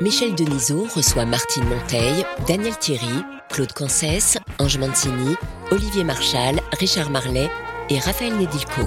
Michel Denisot reçoit Martine Monteil, Daniel Thierry, Claude Cancès, Ange Mancini, Olivier Marchal, Richard Marlet et Raphaël Nedilco.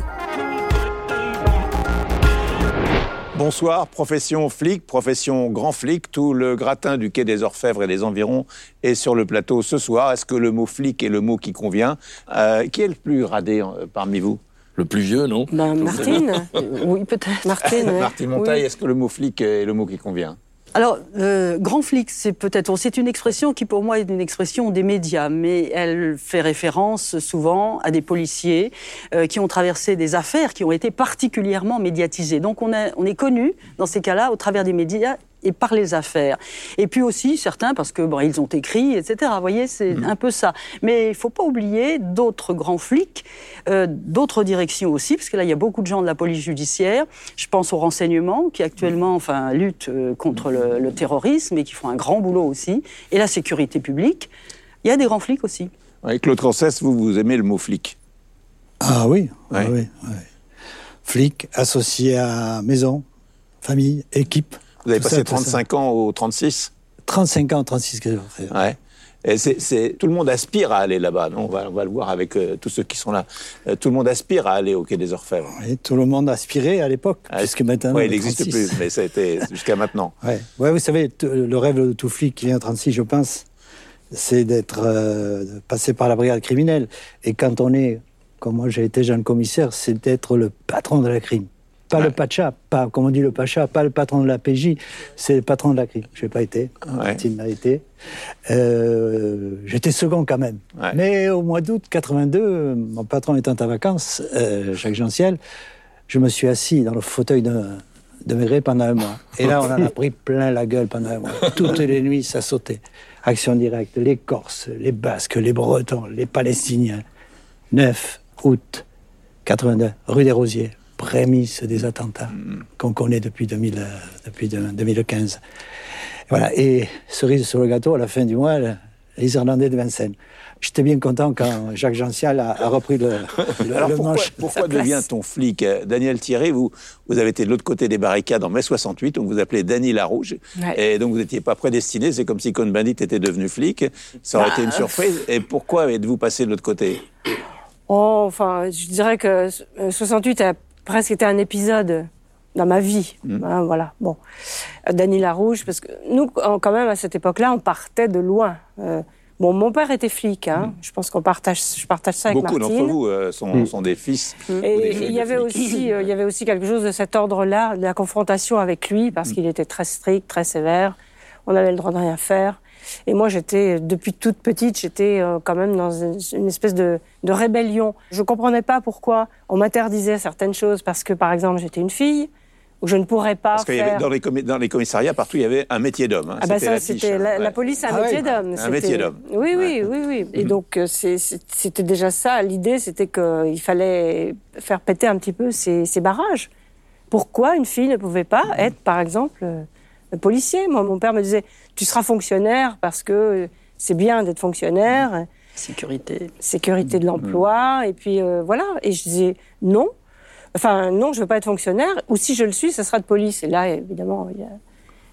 Bonsoir, profession flic, profession grand flic. Tout le gratin du quai des Orfèvres et des environs est sur le plateau ce soir. Est-ce que le mot flic est le mot qui convient? Euh, Qui est le plus radé euh, parmi vous? Le plus vieux, non? Ben, Martine Oui, peut-être. Martine. Martine Montaille, Oui. est-ce que le mot flic est le mot qui convient? Alors, euh, grand flic, c'est peut-être. C'est une expression qui, pour moi, est une expression des médias, mais elle fait référence souvent à des policiers euh, qui ont traversé des affaires qui ont été particulièrement médiatisées. Donc, on, on est connu dans ces cas-là au travers des médias et par les affaires. Et puis aussi certains parce que bon, ils ont écrit, etc. Vous voyez, c'est un peu ça. Mais il faut pas oublier d'autres grands flics, euh, d'autres directions aussi, parce que là il y a beaucoup de gens de la police judiciaire. Je pense au renseignement qui actuellement, enfin, lutte euh, contre le, le terrorisme et qui font un grand boulot aussi, et la sécurité publique. Il y a des grands flics aussi. Oui, Claude Cancès, vous, vous aimez le mot flic? Ah oui, ah oui, oui. Flic associé à maison, famille, équipe. Vous avez Tout passé ça, tout ça. 35 ans au 36 35 ans, 36 que j'ai fait. Ouais. Et c'est, c'est- tout le monde aspire à aller là-bas. on, va, on va le voir avec euh, tous ceux qui sont là. Euh, tout le monde aspire à aller au Quai des Orfèvres. Oui, tout le monde aspirait à l'époque, Ah, puisque maintenant. le il n'existe 36. plus, mais ça a été jusqu'à maintenant. Ouais. Ouais, vous savez, le rêve de tout flic qui vient en 36, je pense, c'est d'être euh, de passer par la brigade criminelle. Et quand on est, comme moi j'ai été jeune commissaire, c'est d'être le patron de la crime. Pas le pacha, pas, comme on dit le pacha, pas le patron de la PJ, c'est le patron de la crime. Je n'ai pas été, Ouais. Martine l'a été. Euh, J'étais second quand même. Ouais. Mais au mois d'août 82, mon patron étant en vacances, euh, Jacques Gentiel, je me suis assis dans le fauteuil de, de Maigret pendant un mois. Et là, on en a pris plein la gueule pendant un mois. Toutes les nuits, ça sautait. Action directe, les Corses, les Basques, les Bretons, les Palestiniens. 9 août 82, rue des Rosiers, prémisse des attentats qu'on connaît depuis, 2000, euh, depuis de- 2015. Voilà, et cerise sur le gâteau, à la fin du mois, le- les Irlandais de Vincennes. J'étais bien content quand Jacques Gential a, a repris le, le, Alors le pourquoi, manche. pourquoi devient-on flic Euh, Daniel Thierry, vous, vous avez été de l'autre côté des barricades en mai 68, donc vous appelez Dany Larouge, Ouais. et donc vous n'étiez pas prédestiné, c'est comme si Cohn-Bendit était devenu flic, ça aurait Bah, été une surprise. Et pourquoi êtes-vous passé de l'autre côté? Oh, enfin, je dirais que euh, 68 a presque été un épisode dans ma vie. Hein, voilà. Bon, Euh, Dany Larouche, parce que nous, quand même, à cette époque-là, on partait de loin. Euh, bon, mon père était flic. Hein. Je pense qu'on partage, je partage ça avec Beaucoup Martine. d'entre vous euh, sont, sont des fils. Et il y avait flics. aussi, euh, il y avait aussi quelque chose de cet ordre-là, de la confrontation avec lui, parce qu'il était très strict, très sévère. On avait le droit de rien faire. Et moi, j'étais, depuis toute petite, j'étais euh, quand même dans une, espèce de, de rébellion. Je comprenais pas pourquoi on m'interdisait certaines choses, parce que, par exemple, j'étais une fille, ou je ne pourrais pas Parce qu'il y avait, faire... dans, les dans les commissariats, partout, il y avait un métier d'homme. hein. Ah bah C'était ça, c'était hein. la, la Ouais. police, un Ah métier ouais. d'homme. Un métier d'homme. Oui, oui, Ouais. oui, oui. Et donc euh, c'était déjà ça. L'idée, c'était qu'il fallait faire péter un petit peu ces, ces barrages. Pourquoi une fille ne pouvait pas être, par exemple, euh, policier Moi, mon père me disait, tu seras fonctionnaire parce que c'est bien d'être fonctionnaire, Sécurité. sécurité de l'emploi, et puis euh, voilà. Et je disais, non. Enfin, non, je veux pas être fonctionnaire. Ou si je le suis, ce sera de police. Et là, évidemment,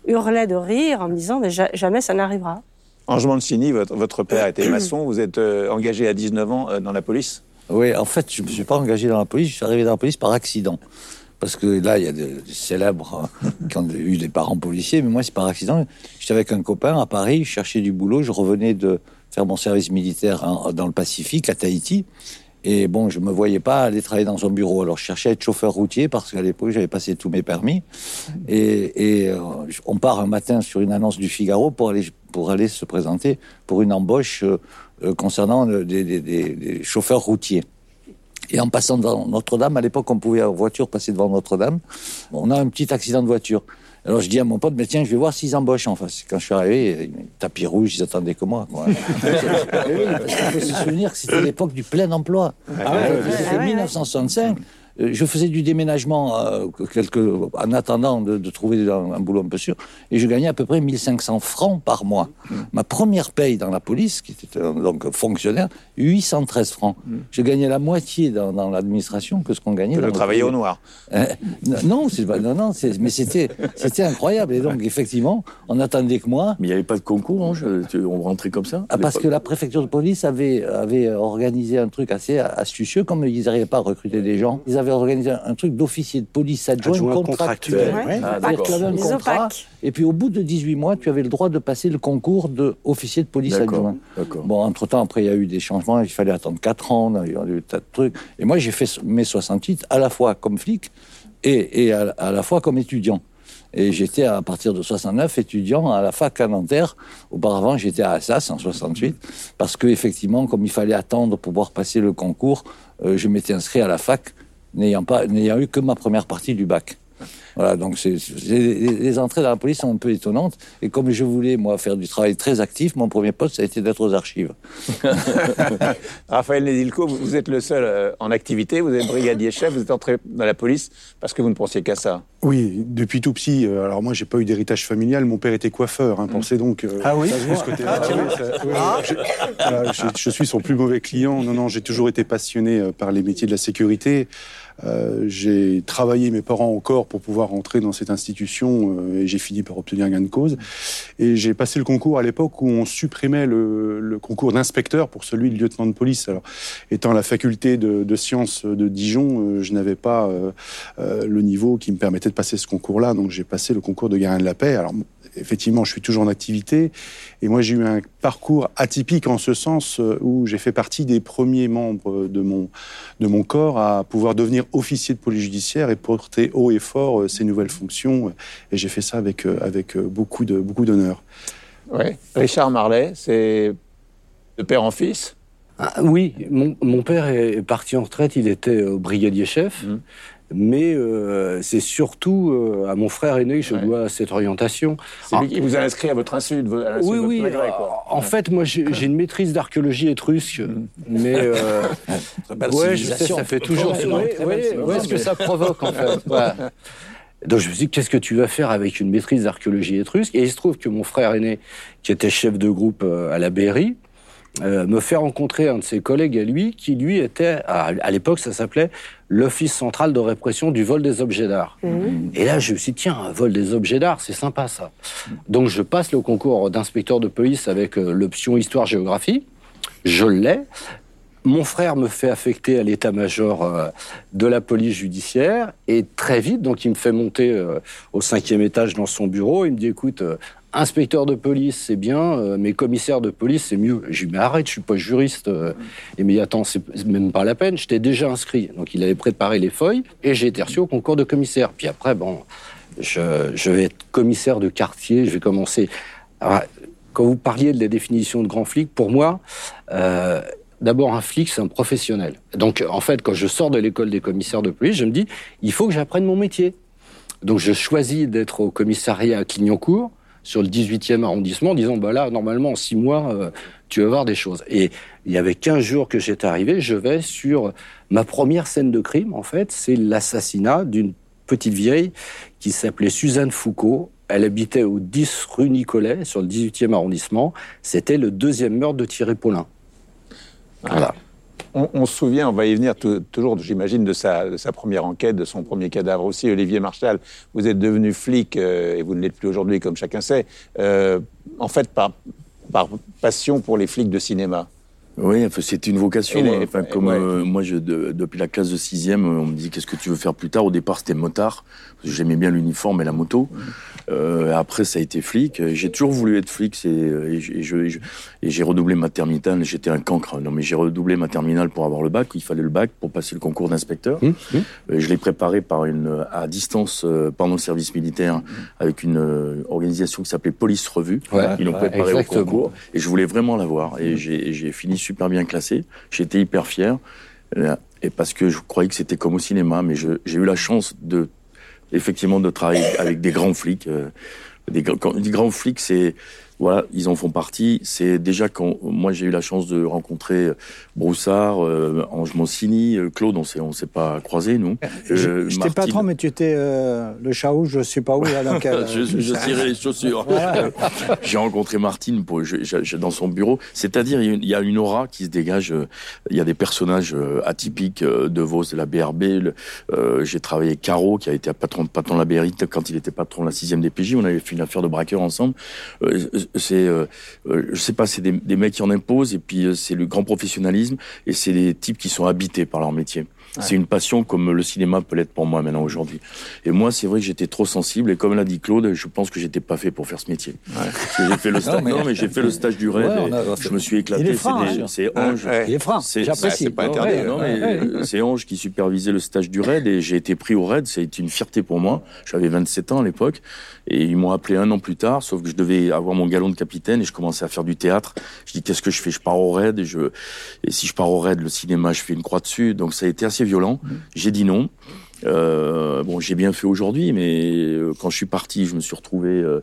il hurlait de rire en me disant, mais ja- jamais ça n'arrivera. Ange Mancini, votre, votre père était maçon, vous êtes euh, engagé à 19 ans euh, dans la police? Oui, en fait, je ne me suis pas engagé dans la police, je suis arrivé dans la police par accident. Parce que là, il y a des célèbres qui ont eu des parents policiers, mais moi, c'est par accident. J'étais avec un copain à Paris, je cherchais du boulot, je revenais de faire mon service militaire dans le Pacifique, à Tahiti. Et bon, je me voyais pas aller travailler dans un bureau. Alors, je cherchais à être chauffeur routier parce qu'à l'époque, j'avais passé tous mes permis. Et, euh, on part un matin sur une annonce du Figaro pour aller se présenter pour une embauche euh, euh, concernant des chauffeurs routiers. Et en passant devant Notre-Dame, à l'époque, on pouvait en voiture passer devant Notre-Dame. On a un petit accident de voiture. Alors je dis à mon pote, mais tiens, je vais voir s'ils embauchent en face. Quand je suis arrivé, tapis rouge, ils attendaient que moi. Quoi. Oui, parce qu'il faut se souvenir que c'était l'époque du plein emploi. C'était 1965. Euh, Je faisais du déménagement euh, en attendant de, de trouver un, un boulot un peu sûr, et je gagnais à peu près 1500 francs par mois. Ma première paye dans la police, qui était euh, donc fonctionnaire, 813 francs. Je gagnais la moitié dans, dans l'administration que ce qu'on gagnait. Que dans de le travailler au noir. Euh, non, pas- non, non, mais c'était, c'était incroyable. Et donc, effectivement, on attendait que moi. Mais il n'y avait pas de concours, hein, je- tu- on rentrait comme ça Ah, parce que la préfecture de police avait, avait organisé un truc assez astucieux, comme ils n'arrivaient pas à recruter des gens. Ils avaient organisé un, truc d'officier de police adjoint, Adjoint contractuel. contractuel. Ouais. Ah, contrat, et puis au bout de 18 mois, tu avais le droit de passer le concours d'officier de police adjoint. Bon, entre-temps, après, il y a eu des changements, il fallait attendre 4 ans, il y a eu des tas de trucs. Et moi, j'ai fait mai 68 à la fois comme flic et, et à, à la fois comme étudiant. Et j'étais à partir de 69 étudiant à la fac à Nanterre. Auparavant, j'étais à Assas en 68 parce que effectivement, comme il fallait attendre pour pouvoir passer le concours, euh, je m'étais inscrit à la fac n'ayant pas n'ayant eu que ma première partie du bac. Voilà, donc c'est, c'est- les, les entrées dans la police sont un peu étonnantes. Et comme je voulais, moi, faire du travail très actif, mon premier poste, ça a été d'être aux archives. Raphaël Nedilko, vous, êtes le seul euh, en activité, vous êtes brigadier chef, vous êtes entré dans la police parce que vous ne pensiez qu'à ça. Oui, depuis tout petit. euh, Alors moi, j'ai pas eu d'héritage familial. Mon père était coiffeur. Hein, pensez donc. euh, Ah oui ce côté-là. Ah oui, ça- oui, je, voilà, je- je suis son plus mauvais client. Non, non, j'ai toujours été passionné euh, par les métiers de la sécurité. Euh, j'ai travaillé mes parents encore pour pouvoir rentrer dans cette institution euh, et j'ai fini par obtenir gain de cause. Et j'ai passé le concours à l'époque où on supprimait le, le concours d'inspecteur pour celui de lieutenant de police. Alors, étant à la faculté de, de sciences de Dijon, euh, je n'avais pas euh, euh, le niveau qui me permettait de passer ce concours-là, donc j'ai passé le concours de gardien de la paix. Effectivement, je suis toujours en activité, et moi j'ai eu un parcours atypique en ce sens euh, où j'ai fait partie des premiers membres de mon, de mon corps à pouvoir devenir officier de police judiciaire et porter haut et fort euh, ces nouvelles fonctions, et j'ai fait ça avec, euh, avec beaucoup de beaucoup d'honneur. Ouais. Richard Marlet, c'est de père en fils? Ah, oui, mon, mon père est parti en retraite, il était brigadier chef, Mhm. Mais euh, c'est surtout euh, à mon frère aîné que je Ouais. dois cette orientation. C'est lui qui vous a inscrit à votre insu, de à Oui, de votre oui. quoi. En fait, moi, j'ai une maîtrise d'archéologie étrusque, mais euh, ouais, je sais, ça fait toujours. Ouais, ouais, ouais, ce que ça provoque en fait. Ouais. Donc je me suis dit, qu'est-ce que tu vas faire avec une maîtrise d'archéologie étrusque? Et il se trouve que mon frère aîné, qui était chef de groupe euh, à la BRI, euh, me fait rencontrer un de ses collègues à lui, qui lui était, à, à l'époque ça s'appelait l'Office central de répression du vol des objets d'art. Et là je me suis dit, tiens, un vol des objets d'art, c'est sympa ça. Donc je passe le concours d'inspecteur de police avec euh, l'option histoire-géographie, je l'ai. Mon frère me fait affecter à l'état-major euh, de la police judiciaire et très vite, donc il me fait monter au cinquième étage dans son bureau. Il me dit écoute, inspecteur de police c'est bien, euh, mais commissaire de police c'est mieux. Je lui dis mais arrête, je suis pas juriste. euh. Me dit attends, c'est même pas la peine, je t'ai déjà inscrit. Donc il avait préparé les feuilles et j'ai été reçu au concours de commissaire. Puis après bon, je, je vais être commissaire de quartier, je vais commencer. Alors, quand vous parliez de la définition de grand flic, pour moi. euh, D'abord, un flic, c'est un professionnel. Donc, en fait, quand je sors de l'école des commissaires de police, je me dis, il faut que j'apprenne mon métier. Donc, je choisis d'être au commissariat à Clignancourt, sur le 18e arrondissement, en disant, bah là, normalement, en six mois, euh, tu vas voir des choses. Et il y avait 15 jours que j'étais arrivé, je vais sur ma première scène de crime, en fait, c'est l'assassinat d'une petite vieille qui s'appelait Suzanne Foucault. Elle habitait au 10 rue Nicolet, sur le 18e arrondissement. C'était le deuxième meurtre de Thierry Paulin. Voilà. On, se souvient, on va y venir tou- toujours, j'imagine, de sa, première enquête, de son premier cadavre aussi. Olivier Marchal, vous êtes devenu flic, euh, et vous ne l'êtes plus aujourd'hui, comme chacun sait, euh, en fait, par passion pour les flics de cinéma. Oui, enfin, c'était une vocation. Les- Enfin, comme ouais. euh, moi, je, de- depuis la classe de sixième, euh, on me dit qu'est-ce que tu veux faire plus tard? Au départ, c'était motard. parce que J'aimais bien l'uniforme et la moto. Euh, après, ça a été flic. J'ai toujours voulu être flic. C'est euh, et et j'ai redoublé ma terminale. J'étais un cancre. Non, mais j'ai redoublé ma terminale pour avoir le bac. Il fallait le bac pour passer le concours d'inspecteur. Hum, hum. Euh, Je l'ai préparé par une à distance pendant le service militaire avec une organisation qui s'appelait Police Revue. Ouais, Ils l'ont ouais, préparé exactement. au concours et je voulais vraiment l'avoir. Et j'ai fini super bien classé. J'étais hyper fier. Euh, Et parce que je croyais que c'était comme au cinéma, mais j'ai eu la chance de, effectivement, de travailler avec des grands flics. euh, Des, quand grands flics, c'est voilà, ils en font partie. C'est déjà quand moi j'ai eu la chance de rencontrer Broussard, euh, Ange Mancini, euh, Claude, on s'est on s'est pas croisés nous. Euh, J'étais Martine- patron, mais tu étais euh, le chaou, je sais pas où, là, dans quel- je, je cirais les chaussures. J'ai rencontré Martine pour, je- je- je- dans son bureau. C'est-à-dire, il y a une- aura qui se dégage. euh, Il y a des personnages euh, atypiques euh, de Vos, de la BRB. euh, J'ai travaillé avec Caro, qui a été patron, patron de la BRI quand il était patron de la 6 DPJ. On avait fait une affaire de braqueur ensemble. C'est, euh, euh, je sais pas, c'est des, des mecs qui en imposent, et puis euh, c'est le grand professionnalisme, et c'est des types qui sont habités par leur métier. C'est une passion comme le cinéma peut l'être pour moi maintenant aujourd'hui. Et moi, c'est vrai que j'étais trop sensible. Et comme l'a dit Claude, je pense que j'étais pas fait pour faire ce métier. J'ai fait le stage. Non, mais j'ai fait le stage du raid. Ouais, a- je me suis éclaté. Il est franc, C'est des- hein. C'est Ange. Il est franc, C'est- j'apprécie. c'est pas Non, interdit. mais- non, mais, Ouais, c'est Ange qui supervisait le stage du raid et j'ai été pris au raid. Ça a été une fierté pour moi. J'avais 27 ans à l'époque et ils m'ont appelé un an plus tard, sauf que je devais avoir mon galon de capitaine et je commençais à faire du théâtre. Je dis qu'est-ce que je fais? Je pars au raid et je et si je pars au raid, le cinéma, je fais une croix dessus. Donc ça a été assez violent. J'ai dit non. Euh, bon, j'ai bien fait aujourd'hui, mais euh, quand je suis parti, je me suis retrouvé euh,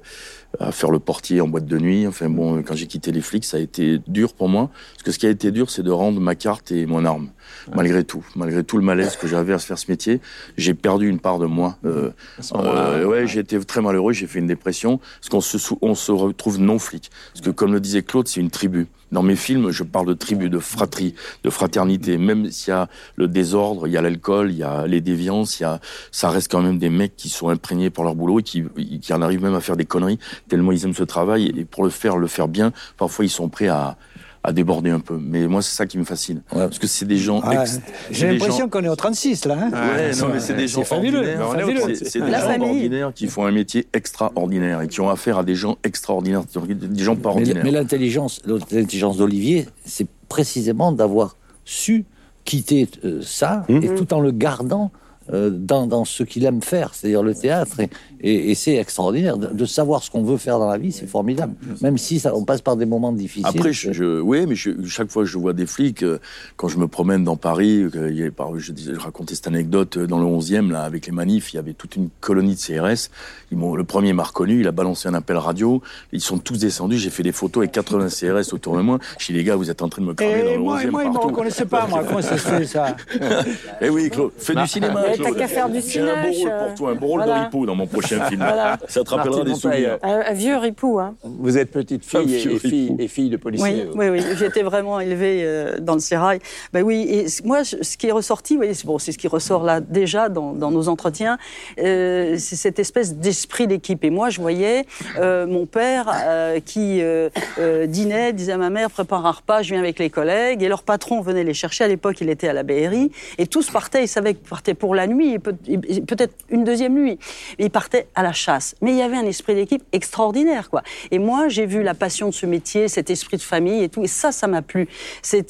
à faire le portier en boîte de nuit. Enfin bon, quand j'ai quitté les flics, ça a été dur pour moi. Parce que ce qui a été dur, c'est de rendre ma carte et mon arme. Malgré tout, malgré tout le malaise que j'avais à faire ce métier, j'ai perdu une part de moi. Euh, euh, ouais, j'ai été très malheureux, j'ai fait une dépression. Parce qu'on se, on se retrouve non flic. Parce que comme le disait Claude, c'est une tribu. Dans mes films, je parle de tribu, de fratrie, de fraternité. Même s'il y a le désordre, il y a l'alcool, il y a les déviances, il y a, ça reste quand même des mecs qui sont imprégnés par leur boulot et qui, qui en arrivent même à faire des conneries tellement ils aiment ce travail. Et pour le faire, le faire bien, parfois ils sont prêts à, à déborder un peu. Mais moi, c'est ça qui me fascine. Ouais. Parce que c'est des gens... Ex- J'ai l'impression gens- qu'on est au 36, là. hein. Ouais, non, mais c'est des gens fabuleux, ordinaires. C'est- des gens ordinaires qui font un métier extraordinaire et qui ont affaire à des gens extraordinaires, des gens pas Mais, ordinaires. mais l'intelligence, l'intelligence d'Olivier, c'est précisément d'avoir su quitter euh, ça Hum. et tout en le gardant dans, dans ce qu'il aime faire, c'est-à-dire le théâtre. Et, et- et c'est extraordinaire de, de savoir ce qu'on veut faire dans la vie, c'est formidable. Même si ça, on passe par des moments difficiles. Après, je, oui, mais je- chaque fois que je vois des flics, euh, quand je me promène dans Paris, euh, je, je racontais cette anecdote euh, dans le 11e, là, avec les manifs, il y avait toute une colonie de CRS. Ils m'ont, le premier m'a reconnu, il a balancé un appel radio. Ils sont tous descendus. J'ai fait des photos avec 80 CRS autour de moi. Je dis les gars, vous êtes en train de me cramer dans Et le moi, 11e moi, ils ne me reconnaissaient pas, moi. Comment ça se fait, ça Eh oui, Claude, fais du cinéma. T'as qu'à faire du J'ai un beau cinéma, rôle euh, pour toi, un beau rôle voilà. de Ripo dans mon prochain film. Voilà. Ça te rappellera des souvenirs. Montaille, Un, un vieux ripou, hein. Vous êtes petite fille et, fille, ripou. et fille de Oui, policier. oui, oui. J'étais vraiment élevée euh, dans le sérail. Ben oui, et moi, ce qui est ressorti, oui, c'est bon, c'est ce qui ressort là déjà dans, dans nos entretiens, euh, c'est cette espèce d'esprit d'équipe. Et moi, je voyais euh, mon père euh, qui euh, euh, dînait, disait à ma mère, prépare un repas, je viens avec les collègues, et leur patron venait les chercher. À l'époque, il était à la BRI, et tous partaient, ils savaient qu'ils partaient pour la nuit, et peut- et peut-être une deuxième nuit. Ils partaient à la chasse. Mais il y avait un esprit d'équipe extraordinaire, quoi. Et moi, j'ai vu la passion de ce métier, cet esprit de famille et tout, et ça, ça m'a plu.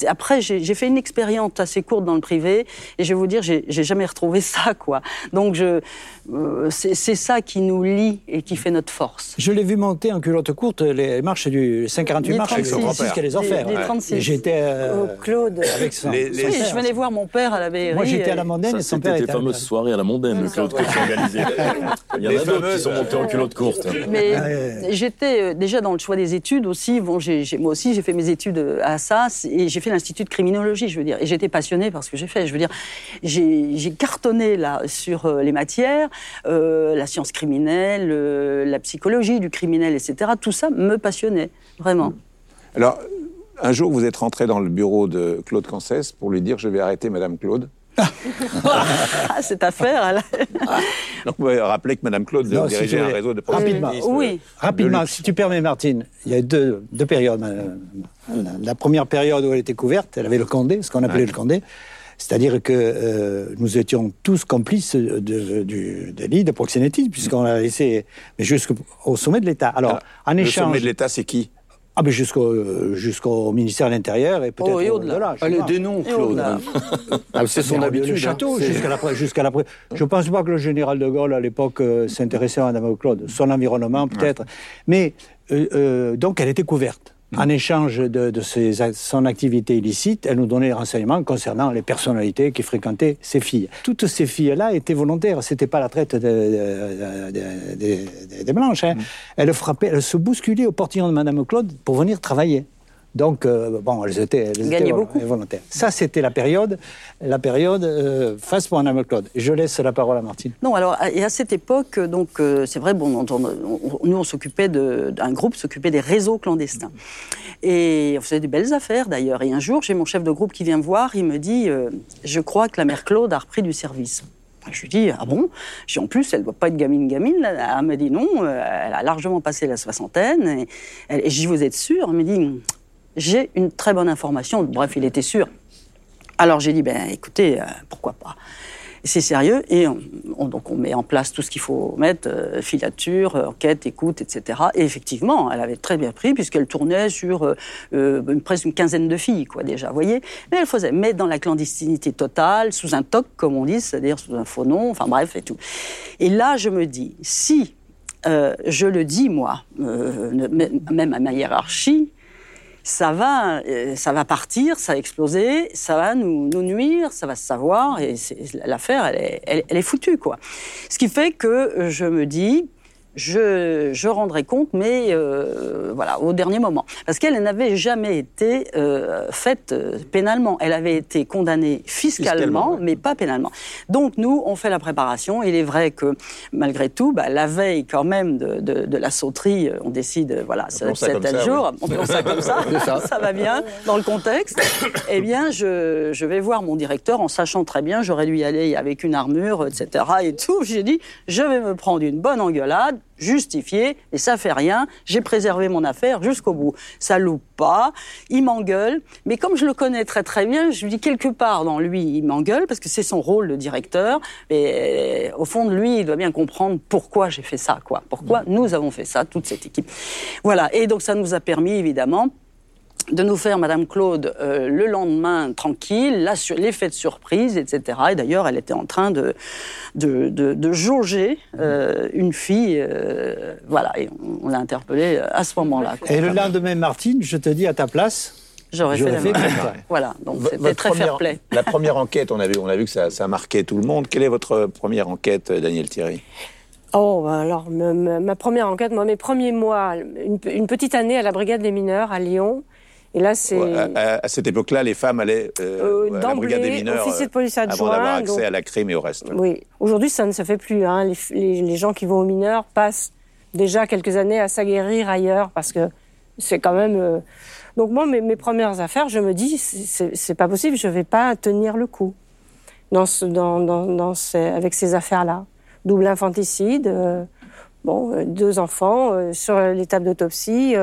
Après, j'ai fait une expérience assez courte dans le privé, et je vais vous dire, j'ai jamais retrouvé ça, quoi. Donc, je, euh, c'est ça qui nous lie et qui fait notre force. Je l'ai vu monter en culotte courte les marches du les 548 Les marches avec son 36, grand-père, les les- enfers. les 36. Et j'étais euh, Oh, Claude. avec son, Les- son les- Oui, je venais voir mon père à la. Moi, j'étais à la mondaine Ça, et son c'était père tes était à la- fameuses soirées à la mondaine, Claude, que tu organisais. Il y en Les a d'autres qui sont montés en culotte courte. Mais Ah, ouais. j'étais euh, déjà dans le choix des études aussi. Bon, moi aussi, j'ai fait mes études euh, à Assas et j'ai fait l'institut de criminologie, je veux dire. Et j'étais passionnée par ce que j'ai fait. Je veux dire, j'ai, cartonné là sur les matières, euh, la science criminelle, euh, la psychologie du criminel, etc. Tout ça me passionnait vraiment. Alors, un jour, vous êtes rentré dans le bureau de Claude Cancès pour lui dire Je vais arrêter Madame Claude. Ah, cette affaire, elle... Donc, vous pouvez rappeler que Mme Claude Non, dirigeait un réseau de rapidement. proxénétisme. Oui. Rapidement, si tu permets, Martine, il y a deux, deux périodes. Euh, La première période où elle était couverte, elle avait le Condé, ce qu'on appelait le Condé. C'est-à-dire que euh, nous étions tous complices de, du délit de proxénétisme, puisqu'on l'a laissé mais jusqu'au sommet de l'État. Alors, en Le échange. sommet de l'État, c'est qui? Ah, ben jusqu'au jusqu'au ministère de l'Intérieur et peut-être Oh, et au-delà. Allez, des noms, Claude. Ah, c'est son Mais habitude. Le château, hein. C'est- jusqu'à la, jusqu'à la. Je pense pas que le général de Gaulle, à l'époque, euh, s'intéressait à Madame Claude. Son environnement, peut-être. Mais, euh, euh, donc, elle était couverte. En échange de, de ses son activité illicite, elle nous donnait des renseignements concernant les personnalités qui fréquentaient ces filles. Toutes ces filles-là étaient volontaires. C'était pas la traite de- de- de- de- de- des blanches. Hein. Elles frappaient, elles se bousculaient au portillon de Madame Claude pour venir travailler. Donc, euh, bon, elles étaient, elles volontaires. Ça, c'était la période, la période euh, face pour Madame Claude. Je laisse la parole à Martine. Non, alors, et à cette époque, donc, euh, c'est vrai, bon, on- on- on- nous, on s'occupait de, d'un groupe s'occupait des réseaux clandestins. Et on faisait des belles affaires, d'ailleurs. Et un jour, j'ai mon chef de groupe qui vient me voir, il me dit, je crois que la mère Claude a repris du service. Je lui dis, ah bon? J'ai en plus, elle ne doit pas être gamine gamine. là. Elle me dit non, elle a largement passé la soixantaine. Et, et je dis, vous êtes sûr Elle me dit, j'ai une très bonne information. Bref, il était sûr. Alors j'ai dit, ben écoutez, euh, pourquoi pas? C'est sérieux et on, on- donc on met en place tout ce qu'il faut mettre, euh, filature, euh, enquête, écoute, etc. Et effectivement, elle avait très bien pris puisqu'elle tournait sur une- presque une quinzaine de filles, quoi déjà, voyez. Mais elle faisait, mais dans la clandestinité totale, sous un toc, comme on dit, c'est-à-dire sous un faux nom, enfin bref et tout. Et là, je me dis, si je le dis moi, même à ma hiérarchie, ça va, euh, ça va partir, ça va exploser, ça va nous, nous nuire, ça va se savoir, et l'affaire, elle est, elle est foutue, quoi. Ce qui fait que euh, je me dis, je, je rendrai compte, mais euh, voilà, au dernier moment. Parce qu'elle n'avait jamais été euh, faite euh, pénalement. Elle avait été condamnée fiscalement, mais pas pénalement. Donc nous, on fait la préparation. Il est vrai que malgré tout, bah, la veille quand même de, de, de la sauterie, euh, on décide, euh, voilà, c'est tel jour, on pense ça comme ça, ça. ça va bien dans le contexte. Eh bien, je, je vais voir mon directeur en sachant très bien, j'aurais dû y aller avec une armure, etc. et tout. J'ai dit, je vais me prendre une bonne engueulade, justifiée, et ça fait rien. J'ai préservé mon affaire jusqu'au bout. Ça loupe pas, il m'engueule, mais comme je le connais très très bien, je lui dis quelque part dans lui, il m'engueule parce que c'est son rôle de directeur. Et euh, au fond de lui, il doit bien comprendre pourquoi j'ai fait ça, quoi. Pourquoi nous avons fait ça, toute cette équipe. Voilà. Et donc ça nous a permis évidemment de nous faire Madame Claude euh, le lendemain tranquille, la sur- l'effet de surprise, etc. Et d'ailleurs, elle était en train de, de, de, de jauger euh, une fille, euh, voilà, et on, on l'a interpellée à ce moment-là. Et le lendemain, Martine, je te dis à ta place, J'aurais fait j'aurais la fait. Voilà, donc V- c'était votre très première- fair-play. La première enquête, on a vu, on a vu que ça, ça marquait tout le monde. Quelle est votre première enquête, Daniel Thierry? Oh, bah alors, ma première enquête, moi, mes premiers mois, une petite année à la brigade des mineurs à Lyon. Et là, c'est. À, à- à cette époque-là, les femmes allaient Euh, euh, à la brigade des mineurs officier de police euh, adjoint, avant d'avoir accès donc- à la crime et au reste. Oui. Aujourd'hui, ça ne se fait plus. Hein. Les, les- les gens qui vont aux mineurs passent déjà quelques années à s'aguerrir ailleurs parce que c'est quand même. euh, Donc, moi, mes, mes premières affaires, je me dis, c'est- pas possible, je vais pas tenir le coup dans ce, dans, dans, dans ces- avec ces affaires-là. Double infanticide, euh, bon, euh, deux enfants euh, sur l'étape d'autopsie.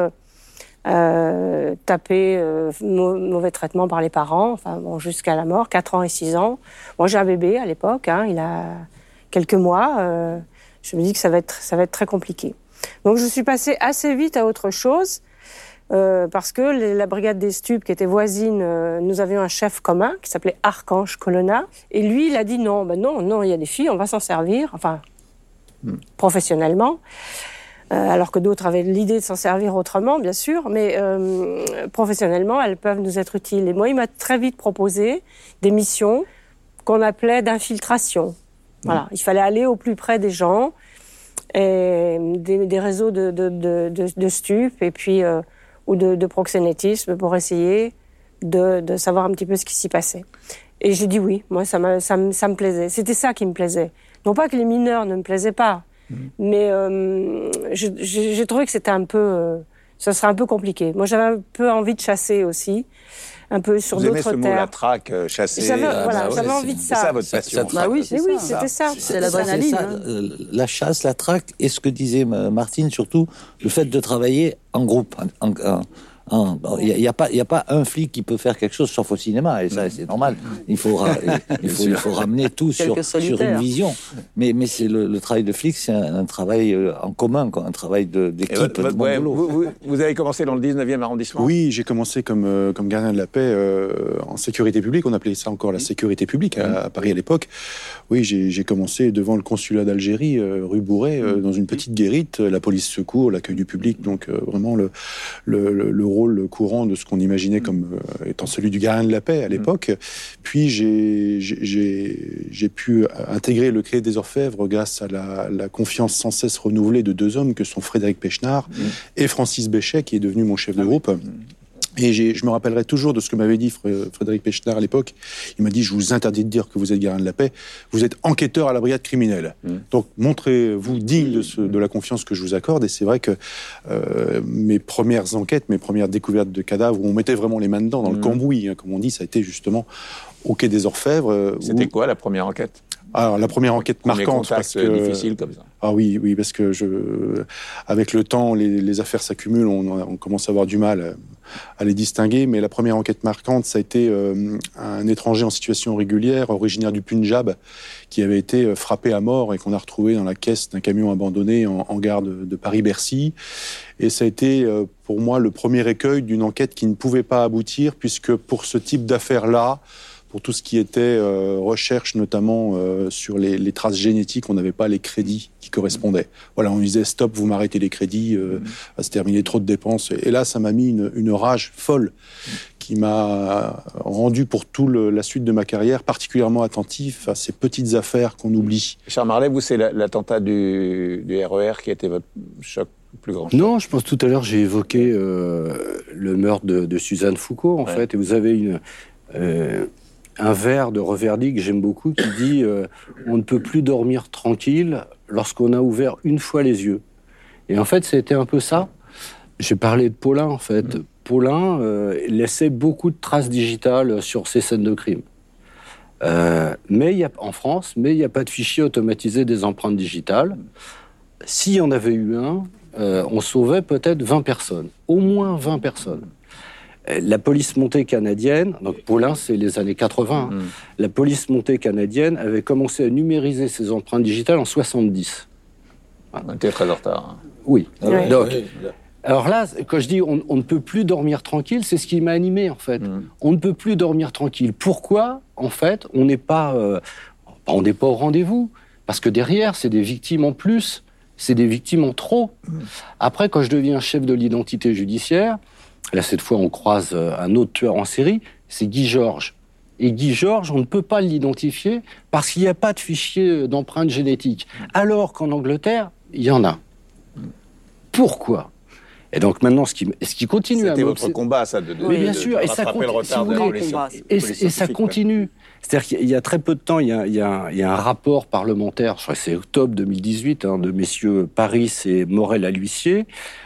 Euh, tapé, euh, mau- mauvais traitement par les parents, enfin bon, jusqu'à la mort, 4 ans et 6 ans. Moi, j'ai un bébé à l'époque, hein, il a quelques mois. euh, je me dis que ça va être, ça va être très compliqué. Donc, je suis passée assez vite à autre chose. euh, parce que les- la brigade des stupes, qui était voisine, euh, nous avions un chef commun qui s'appelait Archange Colonna. Et lui, il a dit non, ben non, non, il y a des filles, on va s'en servir, enfin, professionnellement. Euh, alors que d'autres avaient l'idée de s'en servir autrement, bien sûr, mais euh, professionnellement, elles peuvent nous être utiles. Et moi, il m'a très vite proposé des missions qu'on appelait d'infiltration. Voilà, il fallait aller au plus près des gens, et des, des réseaux de, de, de, de, de stupes et puis euh, ou de, de proxénétisme pour essayer de, de savoir un petit peu ce qui s'y passait. Et j'ai dit oui, moi ça, m'a- ça, me- ça me plaisait. C'était ça qui me plaisait. Non pas que les mineurs ne me plaisaient pas, mais euh, j'ai trouvé que c'était un peu, euh, ça serait un peu compliqué. Moi j'avais un peu envie de chasser aussi. un peu sur Vous aimez d'autres ce mot, la terres. traque, euh, chasser. J'avais euh, voilà, bah ouais, envie de C'est ça. ça votre Ça- passion. ça- Bah oui, ça. c'était ça. C'est l'adrénaline. Ça, hein. euh, la chasse, la traque, et ce que disait Martine, surtout, le fait de travailler en groupe. en- en- en- bon, Il n'y a, pas- il y a pas un flic qui peut faire quelque chose sauf au cinéma, et ça, c'est normal. Il faut, ra- il, faut, il faut ramener tout sur, une vision. Mais, mais c'est le, le travail de flic, c'est un, un travail euh, en commun, quoi, un travail Et d'équipe, ouais, boulot. vous, vous- vous avez commencé dans le 19e arrondissement Oui, j'ai commencé comme, euh, comme gardien de la paix euh, en sécurité publique. On appelait ça encore la sécurité publique à, à Paris à l'époque. Oui, j'ai commencé devant le consulat d'Algérie, euh, rue Bourret, euh, dans une petite guérite, la police secours, l'accueil du public, donc euh, vraiment le, le, le- le rôle courant de ce qu'on imaginait comme euh, étant celui du gardien de la paix à l'époque. Puis j'ai- pu intégrer le Crédit des Orfèvres grâce à la, la confiance sans cesse renouvelée de deux hommes que sont Frédéric Pechnard et Francis Béchet, qui est devenu mon chef de groupe. Et je me rappellerai toujours de ce que m'avait dit Fr- Frédéric Pechnard à l'époque. Il m'a dit Je vous interdis de dire que vous êtes gardien de la paix, vous êtes enquêteur à la brigade criminelle. Donc montrez-vous digne de, ce- de la confiance que je vous accorde. Et c'est vrai que euh, mes premières enquêtes, mes premières découvertes de cadavres, où on mettait vraiment les mains dedans, dans le cambouis, hein, comme on dit, ça a été justement au quai des Orfèvres. euh, C'était où- quoi la première enquête? Alors, la première enquête marquante. parce que, difficile comme ça. ah oui, oui, parce que je, avec le temps, les, les affaires s'accumulent, on, on commence à avoir du mal à, les distinguer. Mais la première enquête marquante, ça a été euh, un étranger en situation régulière, originaire du Punjab, qui avait été euh, frappé à mort et qu'on a retrouvé dans la caisse d'un camion abandonné en, en gare de, de Paris-Bercy. Et ça a été euh, pour moi le premier écueil d'une enquête qui ne pouvait pas aboutir, puisque pour ce type d'affaires-là, pour tout ce qui était euh, recherche, notamment euh, sur les, les traces génétiques, on n'avait pas les crédits qui correspondaient. Voilà, on disait stop, vous m'arrêtez les crédits, euh, va se terminer trop de dépenses. Et là, ça m'a mis une, une rage folle qui m'a rendu pour tout le- la suite de ma carrière particulièrement attentif à ces petites affaires qu'on oublie. Charles Marlet, vous, c'est la- l'attentat du, du RER qui a été votre choc le plus grand choc. Non, je pense tout à l'heure j'ai évoqué euh, le meurtre de, de Suzanne Foucault en Ouais. fait, et vous avez une, euh, un vers de Reverdy que j'aime beaucoup qui dit euh, on ne peut plus dormir tranquille lorsqu'on a ouvert une fois les yeux. Et en fait, c'était un peu ça. J'ai parlé de Paulin en fait. Paulin euh, laissait beaucoup de traces digitales sur ces scènes de crime. Euh, mais il y a, en France, mais il n'y a pas de fichier automatisé des empreintes digitales. S'il y en avait eu un, on sauvait peut-être 20 personnes, au moins 20 personnes. Euh, La police montée canadienne, donc Paulin, c'est les années 80, hein, la police montée canadienne avait commencé à numériser ses empreintes digitales en 70. On était très en retard. hein. Oui. Ouais. Donc, alors là, quand je dis on, on ne peut plus dormir tranquille, c'est ce qui m'a animé en fait. On ne peut plus dormir tranquille. Pourquoi En fait, on n'est pas, euh, on n'est pas au rendez-vous? Parce que derrière, c'est des victimes en plus, c'est des victimes en trop. Après, quand je deviens chef de l'identité judiciaire, là cette fois, on croise euh, un autre tueur en série, c'est Guy Georges. Et Guy Georges, on ne peut pas l'identifier parce qu'il n'y a pas de fichier euh, d'empreinte génétique. Alors qu'en Angleterre, il y en a. Pourquoi? Et donc maintenant, ce qui, m- ce qui continue à C'était votre combat, ça, de, de, Mais de- bien de sûr, et ça le continue, si retard vous de la voulez, combat. et, ça continue. C'est-à-dire qu'il y a- très peu de temps, il y a, il y a un- il y a un rapport parlementaire, c'est octobre 2018, hein, de messieurs Paris et Morel à l'huissier.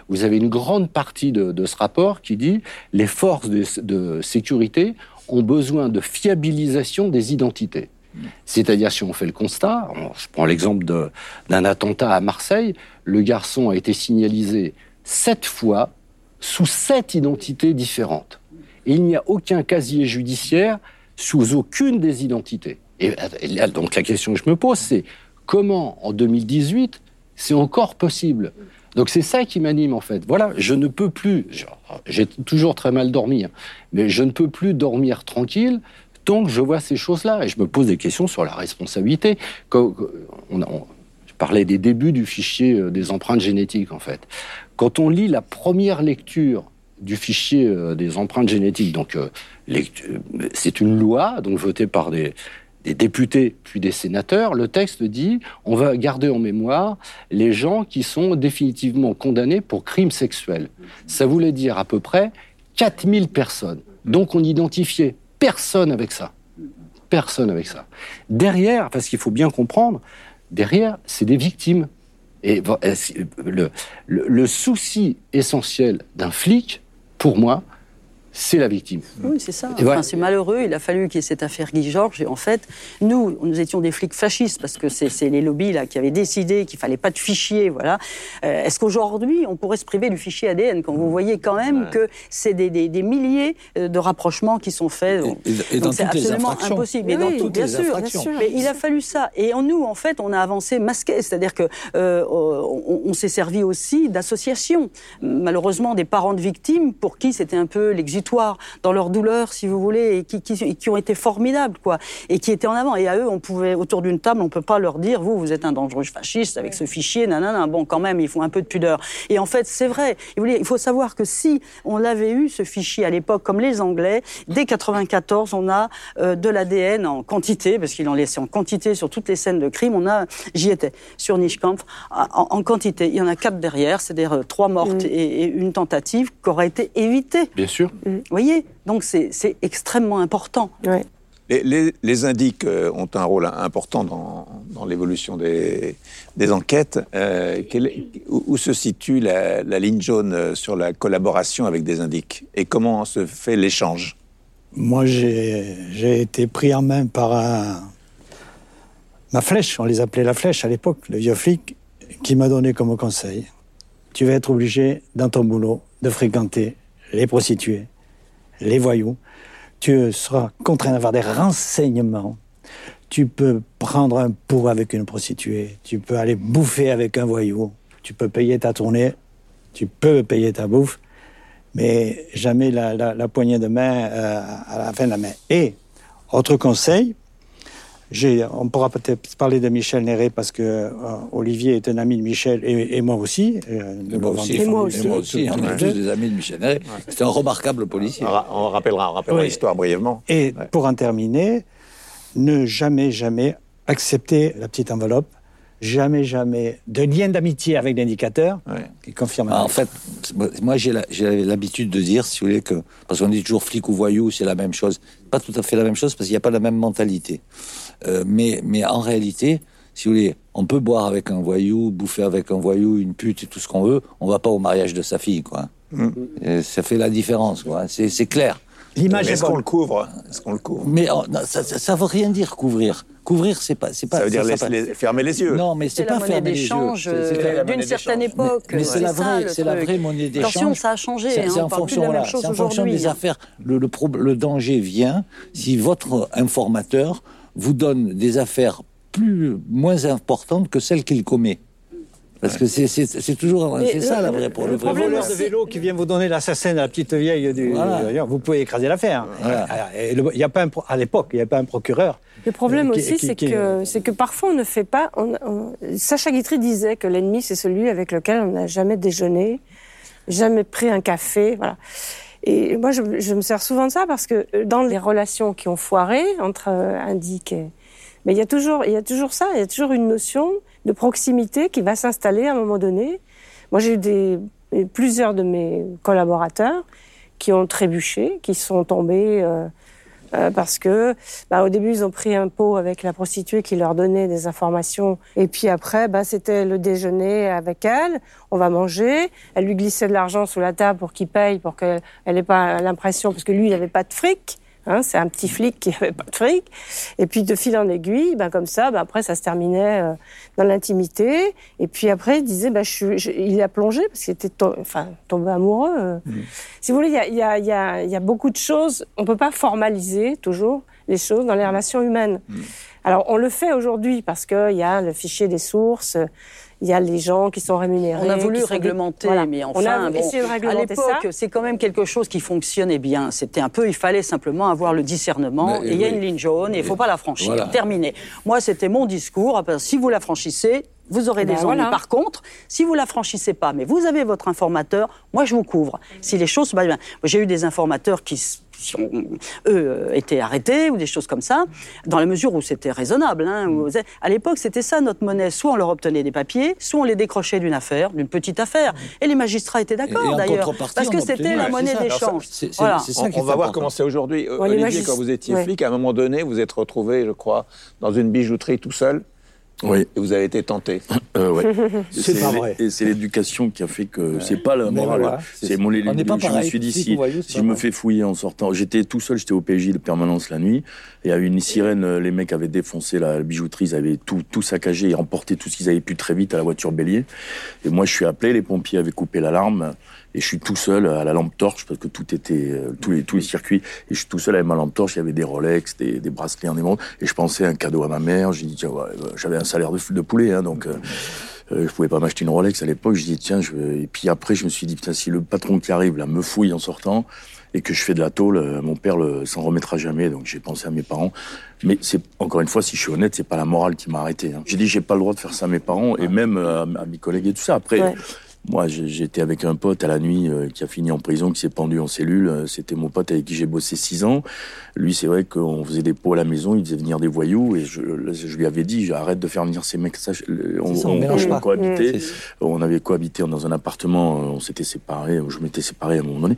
Vous avez une grande partie de, ce rapport qui dit les forces de, de sécurité ont besoin de fiabilisation des identités. C'est-à-dire, si on fait le constat, on- je prends l'exemple d'un attentat à Marseille, le garçon a été signalisé sept fois sous sept identités différentes. Et il n'y a aucun casier judiciaire sous aucune des identités. Et, là, donc la question que je me pose, c'est comment en 2018 c'est encore possible? Donc c'est ça qui m'anime en fait. Voilà, je ne peux plus, j'ai toujours très mal dormi, hein, mais je ne peux plus dormir tranquille tant que je vois ces choses-là. Et je me pose des questions sur la responsabilité. Quand- on on- je parlais des débuts du fichier euh, des empreintes génétiques en fait. Quand on lit la première lecture du fichier euh, des empreintes génétiques, donc euh, lectu- c'est une loi donc votée par des, députés puis des sénateurs, le texte dit on va garder en mémoire les gens qui sont définitivement condamnés pour crimes sexuels. Ça voulait dire à peu près 4000 personnes. Donc on identifiait personne avec ça. Personne avec ça. Derrière, parce qu'il faut bien comprendre, derrière, c'est des victimes. Et euh, le souci essentiel d'un flic, pour moi, c'est la victime. Oui, c'est ça. Enfin, c'est malheureux. Il a fallu qu'il y ait cette affaire Guy Georges. Et en fait, nous, nous étions des flics fascistes parce que c'est les lobbies là qui avaient décidé qu'il fallait pas de fichier. Voilà. Euh, Est-ce qu'aujourd'hui, on pourrait se priver du fichier ADN quand vous voyez quand même que c'est des, des- des milliers euh, de rapprochemos qui sont faits et dans donc c'est toutes les absolument infractions. impossible. Mais Oui, dans oui, toutes bien les sûr, infractions. bien sûr. Mais il a fallu ça. Et en nous, en fait, on a avancé masqué. C'est-à-dire que euh, on, on s'est servi aussi d'associations. Malheureusement, des parents de victimes pour qui c'était un peu dans leur douleur, si vous voulez, et qui, qui, qui ont été formidables, quoi, et qui étaient en avant. Et à eux, on pouvait autour d'une table, on peut pas leur dire, vous, vous êtes un dangereux fasciste avec ce fichier, nanana. Bon, quand même, il faut un peu de pudeur. Et en fait, c'est vrai. Il faut savoir que si on l'avait eu ce fichier à l'époque, comme les Anglais, dès 94, on a euh, de l'ADN en quantité, parce qu'il en laissait en quantité sur toutes les scènes de crime. On a, j'y étais, sur Nischkampf, en, en quantité. Il y en a quatre derrière, c'est-à-dire euh, trois mortes et, et une tentative qui aurait été évitée. Bien sûr. Vous voyez Donc c'est c'est extrêmement important. Les, les, les indiques euh, ont un rôle important dans, dans l'évolution des, des enquêtes. Euh, où, où se situe la, la ligne jaune euh, sur la collaboration avec des indiques? Et comment se fait l'échange? Moi, j'ai j'ai été pris en main par un, ma flèche, on les appelait la flèche à l'époque, le vieux flic, qui m'a donné comme conseil tu vas être obligé, dans ton boulot, de fréquenter les prostituées, les voyous. Tu seras contraint d'avoir des renseignements. Tu peux prendre un pot avec une prostituée. Tu peux aller bouffer avec un voyou. Tu peux payer ta tournée. Tu peux payer ta bouffe. Mais jamais la, la- poignée de main euh, à la fin de la main. Et, autre conseil, on pourra peut-être parler de Michel Néré parce que euh, Olivier est un ami de Michel et, et moi aussi. euh, Et moi aussi, dit. et moi aussi, on est tous des amis de Michel Néré. C'était un remarquable policier. On, ra- on rappellera, on rappellera Oui. l'histoire brièvement. Et pour en terminer, ne jamais, jamais accepter la petite enveloppe. Jamais, jamais de lien d'amitié avec l'indicateur qui confirme. Ah, en fait, moi j'ai l'habitude de dire, si vous voulez, que parce qu'on dit toujours flic ou voyou, c'est la même chose. Pas tout à fait la même chose parce qu'il n'y a pas la même mentalité. Euh, mais, mais en réalité, si vous voulez, on peut boire avec un voyou, bouffer avec un voyou, une pute et tout ce qu'on veut. On va pas au mariage de sa fille, quoi. Et ça fait la différence, quoi. C'est c'est clair. L'image Est-ce qu'on le couvre? Est-ce qu'on le couvre? Mais oh, non, ça, ça, ça veut rien dire couvrir. Couvrir, c'est pas, c'est pas. Ça veut dire ça- laisser ça- les- fermer les yeux. Non, mais c'est C'est la pas monnaie fermer les yeux. euh, c'est la monnaie d'une certaine d'échange. époque. Mais, mais c'est la ça, vraie, c'est la vraie monnaie d'échange. Attention, ça a changé. C'est hein, en de fonction, la voilà, c'est en fonction des hein. affaires. Le, le, pro- le danger vient si votre informateur vous donne des affaires plus moins importantes que celles qu'il commet. Parce que c'est- toujours c'est ça la vraie pour le, voleur de vélo qui vient vous donner l'assassin de la petite vieille du. Voilà. Vous pouvez écraser l'affaire. Voilà. Il y a pas un à l'époque, il n'y a pas un procureur. Le problème euh, qui- aussi, c'est que, c'est que parfois on ne fait pas. on- on- Sacha Guitry disait que l'ennemi, c'est celui avec lequel on n'a jamais déjeuné, jamais pris un café. Voilà. Et moi, je, je me sers souvent de ça parce que euh, dans les relations qui ont foiré entre euh, Indique et. Mais il y, a toujours, il y a toujours ça, il y a toujours une notion de proximité qui va s'installer à un moment donné. Moi, j'ai eu des, plusieurs de mes collaborateurs qui ont trébuché, qui sont tombés euh, euh, parce que bah, au début ils ont pris un pot avec la prostituée qui leur donnait des informations. Et puis après bah, c'était le déjeuner avec elle, on va manger, elle lui glissait de l'argent sous la table pour qu'il paye pour qu'elle n'ait pas l'impression parce que lui il n'avait pas de fric. Hein, c'est un petit flic qui avait pas de fric. Et puis de fil en aiguille, ben comme ça, ben après ça se terminait euh, dans l'intimité. Et puis après il disait, ben je, suis- je- il a plongé parce qu'il était to- enfin tombé amoureux. euh. Si vous voulez, il y a, il y, a, il y, a, y a beaucoup de choses. On peut pas formaliser toujours les choses dans les relations humaines. Alors on le fait aujourd'hui parce qu'il y a le fichier des sources. Il y a les gens qui sont rémunérés. On a voulu des- réglementer, Voilà. mais on enfin, a bon, essayé de à l'époque, c'est quand même quelque chose qui fonctionnait bien. C'était un peu, il fallait simplement avoir le discernement. Mais, et il y a oui. une ligne jaune et il ne faut pas la franchir. Voilà. Terminé. Moi, c'était mon discours. Ah ben, Si vous la franchissez, vous aurez Ben des ennuis. voilà. Par contre, si vous la franchissez pas, mais vous avez votre informateur, moi je vous couvre. Si les choses se passent bien. J'ai eu des informateurs qui, s- qui ont, eux, euh, été arrêtés ou des choses comme ça, dans la mesure où c'était raisonnable. Hein, où- à l'époque, c'était ça notre monnaie. Soit on leur obtenait des papiers, soit on les décrochait d'une affaire, d'une petite affaire. Et les magistrats étaient d'accord d'ailleurs. Parce on que c'était la monnaie d'échange. Voilà. On, on va voir comment c'est aujourd'hui. Ouais, Olivier, quand vous étiez ouais. flic, à un moment donné, vous êtes retrouvé, je crois, dans une bijouterie tout seul. Oui. Et vous avez été tenté. Euh, ouais. C'est pas vrai. Et c'est l'éducation qui a fait que c'est pas la morale. voilà, c'est mon on n'est pas Je me suis dit Si, voyez, je me fais fouiller en sortant, j'étais tout seul, j'étais au PJ de permanence la nuit. Et il y a eu une sirène, euh, les mecs avaient défoncé la bijouterie, ils avaient tout, tout saccagé, ils emportaient tout ce qu'ils avaient pu très vite à la voiture bélier. Et moi, je suis appelé, les pompiers avaient coupé l'alarme. Et je suis tout seul à la lampe torche parce que tout était euh, tous les tous les circuits. Et je suis tout seul avec ma lampe torche. Il y avait des Rolex, des, des bracelets en émeraude. Et je pensais à un cadeau à ma mère. J'ai dit tiens, ouais, euh, j'avais un salaire de, de poulet, hein, donc euh, euh, je pouvais pas m'acheter une Rolex à l'époque. Je dis tiens, je vais... et puis après je me suis dit putain si le patron qui arrive là me fouille en sortant et que je fais de la tôle, euh, mon père le, s'en remettra jamais. Donc j'ai pensé à mes parents. Mais c'est encore une fois, si je suis honnête, c'est pas la morale qui m'a arrêté. hein. J'ai dit j'ai pas le droit de faire ça à mes parents et même à, à mes collègues et tout ça. Après. Ouais. Moi, j'étais avec un pote à la nuit euh, qui a fini en prison, qui s'est pendu en cellule. Euh, C'était mon pote avec qui j'ai bossé six ans. Lui, c'est vrai qu'on faisait des pots à la maison, il faisait venir des voyous, et je, je lui avais dit, arrête de faire venir ces mecs. Ça, on, ça, on on- pas. cohabitait. On avait cohabité dans un appartement, euh, on s'était séparés, je m'étais séparé à un moment donné.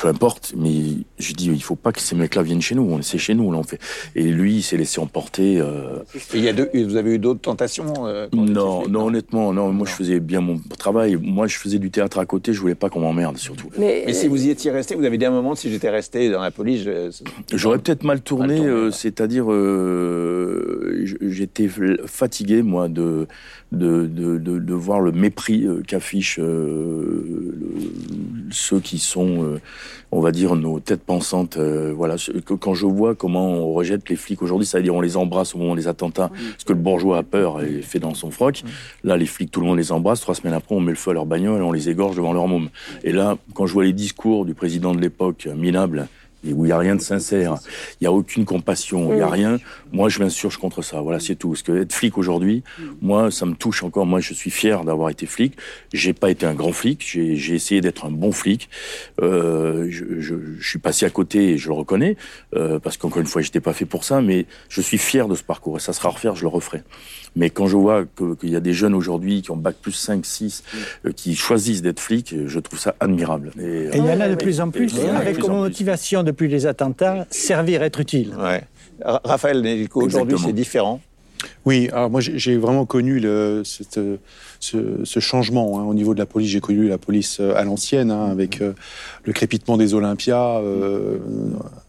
Peu importe, mais je dis, il faut pas que ces mecs-là viennent chez nous. On c'est chez nous, là, on fait. Et lui, il s'est laissé emporter. euh, Et il y a deux- vous avez eu d'autres tentations euh, non, non, honnêtement, non. Moi, je faisais bien mon travail. Moi, je faisais du théâtre à côté. Je voulais pas qu'on m'emmerde, surtout. Mais, Mais si vous y étiez resté, vous avez dit à un moment, si j'étais resté dans la police, je- J'aurais peut-être mal tourné, euh, c'est-à-dire euh, j'étais fatigué moi de de, de, de, de voir le mépris euh, euh, le- ceux qui sont, euh, on va dire, nos têtes pensantes. euh, voilà, Ce- que- quand je vois comment on rejette les flics aujourd'hui, c'est-à-dire on les embrasse au moment des attentats, parce que le bourgeois a peur et fait dans son froc. Là, les flics, tout le monde les embrasse. Trois semaines après, on met le feu à leur bagnole et on les égorge devant leur môme. Et là, quand je vois les discours du président de l'époque, minable, et où il n'y a rien de sincère, il n'y a aucune compassion, il n'y a rien. Moi, je m'insurge contre ça. Voilà, c'est tout. Parce que être flic aujourd'hui, moi, ça me touche encore. Moi, je suis fier d'avoir été flic. J'ai pas été un grand flic. J'ai j'ai essayé d'être un bon flic. Euh, je, je, je suis passé à côté et je le reconnais. Euh, parce qu'encore une fois, j'étais pas fait pour ça. Mais je suis fier de ce parcours. Et ça sera à refaire, je le referai. Mais quand je vois qu'il y a des jeunes aujourd'hui qui ont bac plus 5, 6, euh, qui choisissent d'être flics, je trouve ça admirable. Et, Et il y en a de plus en plus, Et avec plus comme motivation depuis les attentats, servir, être utile. Ouais. Ra- Raphaël Nélico, aujourd'hui, c'est différent? Oui, alors moi j'ai j'ai vraiment connu le, cette, euh, ce, ce changement hein, au niveau de la police. J'ai connu la police euh, à l'ancienne, hein, avec euh, le crépitement des Olympias, euh,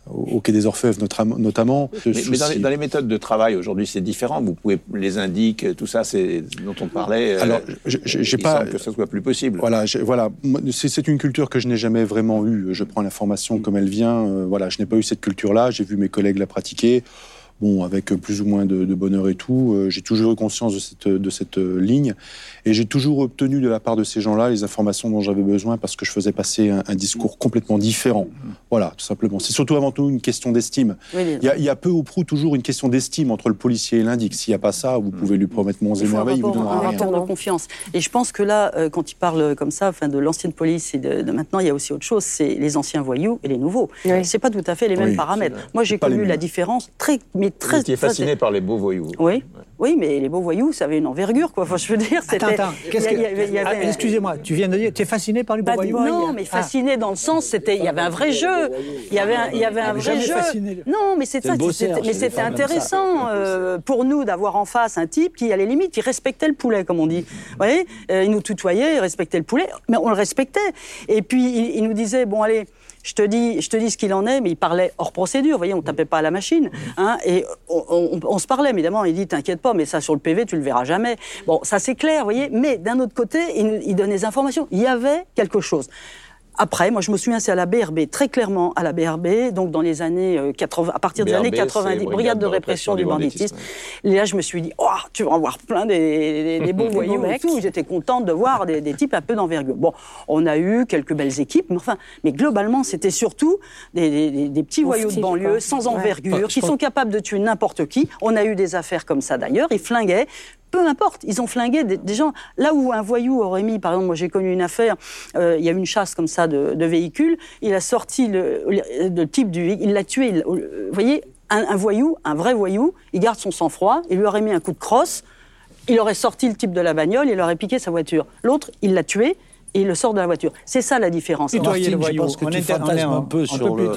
au au Quai des Orfèvres notam- notamment. Ce Mais, mais dans, les, souci- dans les méthodes de travail aujourd'hui, c'est différent. Vous pouvez les indiques, tout ça, c'est dont on parlait. Alors, j'ai pas- que ça soit plus possible. Voilà, voilà. C'est une culture que je n'ai jamais vraiment eue. Je prends l'information comme elle vient. voilà, je n'ai pas eu cette culture-là. J'ai vu mes collègues la pratiquer. Bon, avec plus ou moins de, de bonheur et tout. Euh, j'ai toujours eu conscience de cette, de cette euh, ligne. Et j'ai toujours obtenu de la part de ces gens-là les informations dont j'avais besoin parce que je faisais passer un, un discours complètement différent. Voilà, tout simplement. C'est surtout avant tout une question d'estime. Oui, Il y, a, il y a peu ou prou toujours une question d'estime entre le policier et l'indique. S'il n'y a pas ça, vous pouvez lui promettre monts et Il vous donnera un rien. rapport de confiance. Et je pense que là, euh, quand il parle comme ça, enfin, de l'ancienne police et de, de maintenant, il y a aussi autre chose, c'est les anciens voyous et les nouveaux. Oui. C'est pas tout à fait les mêmes Oui, paramètres. Moi, j'ai connu la différence très, mais Vous très. étiez fasciné par les beaux voyous. Oui, oui, mais les beaux voyous, ça avait une envergure, quoi. Enfin, je veux dire, c'était. Attends, attends. qu'est-ce que- Ah, Excusez-moi, tu viens de dire, tu es fasciné par les beaux voyous non, mais fasciné dans le sens, c'était, il y avait un vrai jeu. Il y avait un, il y avait un mais vrai jeu. fasciné. Non, mais c'est C'est ça. cerf, Mais c'est c'était intéressant euh, pour nous d'avoir en face un type qui, à la limite, il respectait le poulet, comme on dit. Vous voyez, Euh, il nous tutoyait, il respectait le poulet, mais on le respectait. Et puis il, il nous disait, bon allez. Je te dis, je te dis ce qu'il en est, mais il parlait hors procédure. Vous voyez, on tapait pas à la machine, hein, et on, se parlait évidemment. Il dit, t'inquiète pas, mais ça sur le PV, tu le verras jamais. Bon, ça c'est clair, vous voyez. Mais d'un autre côté, il, il donnait des informations. Il y avait quelque chose. Après, moi, je me souviens, c'est à la BRB, très clairement à la BRB, donc dans les années euh, 80, à partir des BRB, années 90, c'est Brigade de répression du banditisme. Et là, je me suis dit, oh, tu vas en voir plein des, des, des bons voyous et tout. J'étais contente de voir des, des types un peu d'envergure. Bon, on a eu quelques belles équipes, mais enfin, mais globalement, c'était surtout des, des- des- des petits voyous de banlieue, sans Ouais. envergure, qui sont capables de tuer n'importe qui. On a eu des affaires comme ça d'ailleurs. Ils flinguaient. Peu importe, ils ont flingué des, gens. Là où un voyou aurait mis, par exemple, moi j'ai connu une affaire, euh, il y a une chasse comme ça de, véhicules, il a sorti le, type du véhicule, il l'a tué. vous voyez, un, un voyou, un vrai voyou, il garde son sang-froid, il lui aurait mis un coup de crosse, il aurait sorti le type de la bagnole, il aurait piqué sa voiture. L'autre, il l'a tué, et il le sort de la voiture. C'est ça la différence. Tutoyer Martine, le je voyou. pense que On tu fantasmes en- un peu sur le,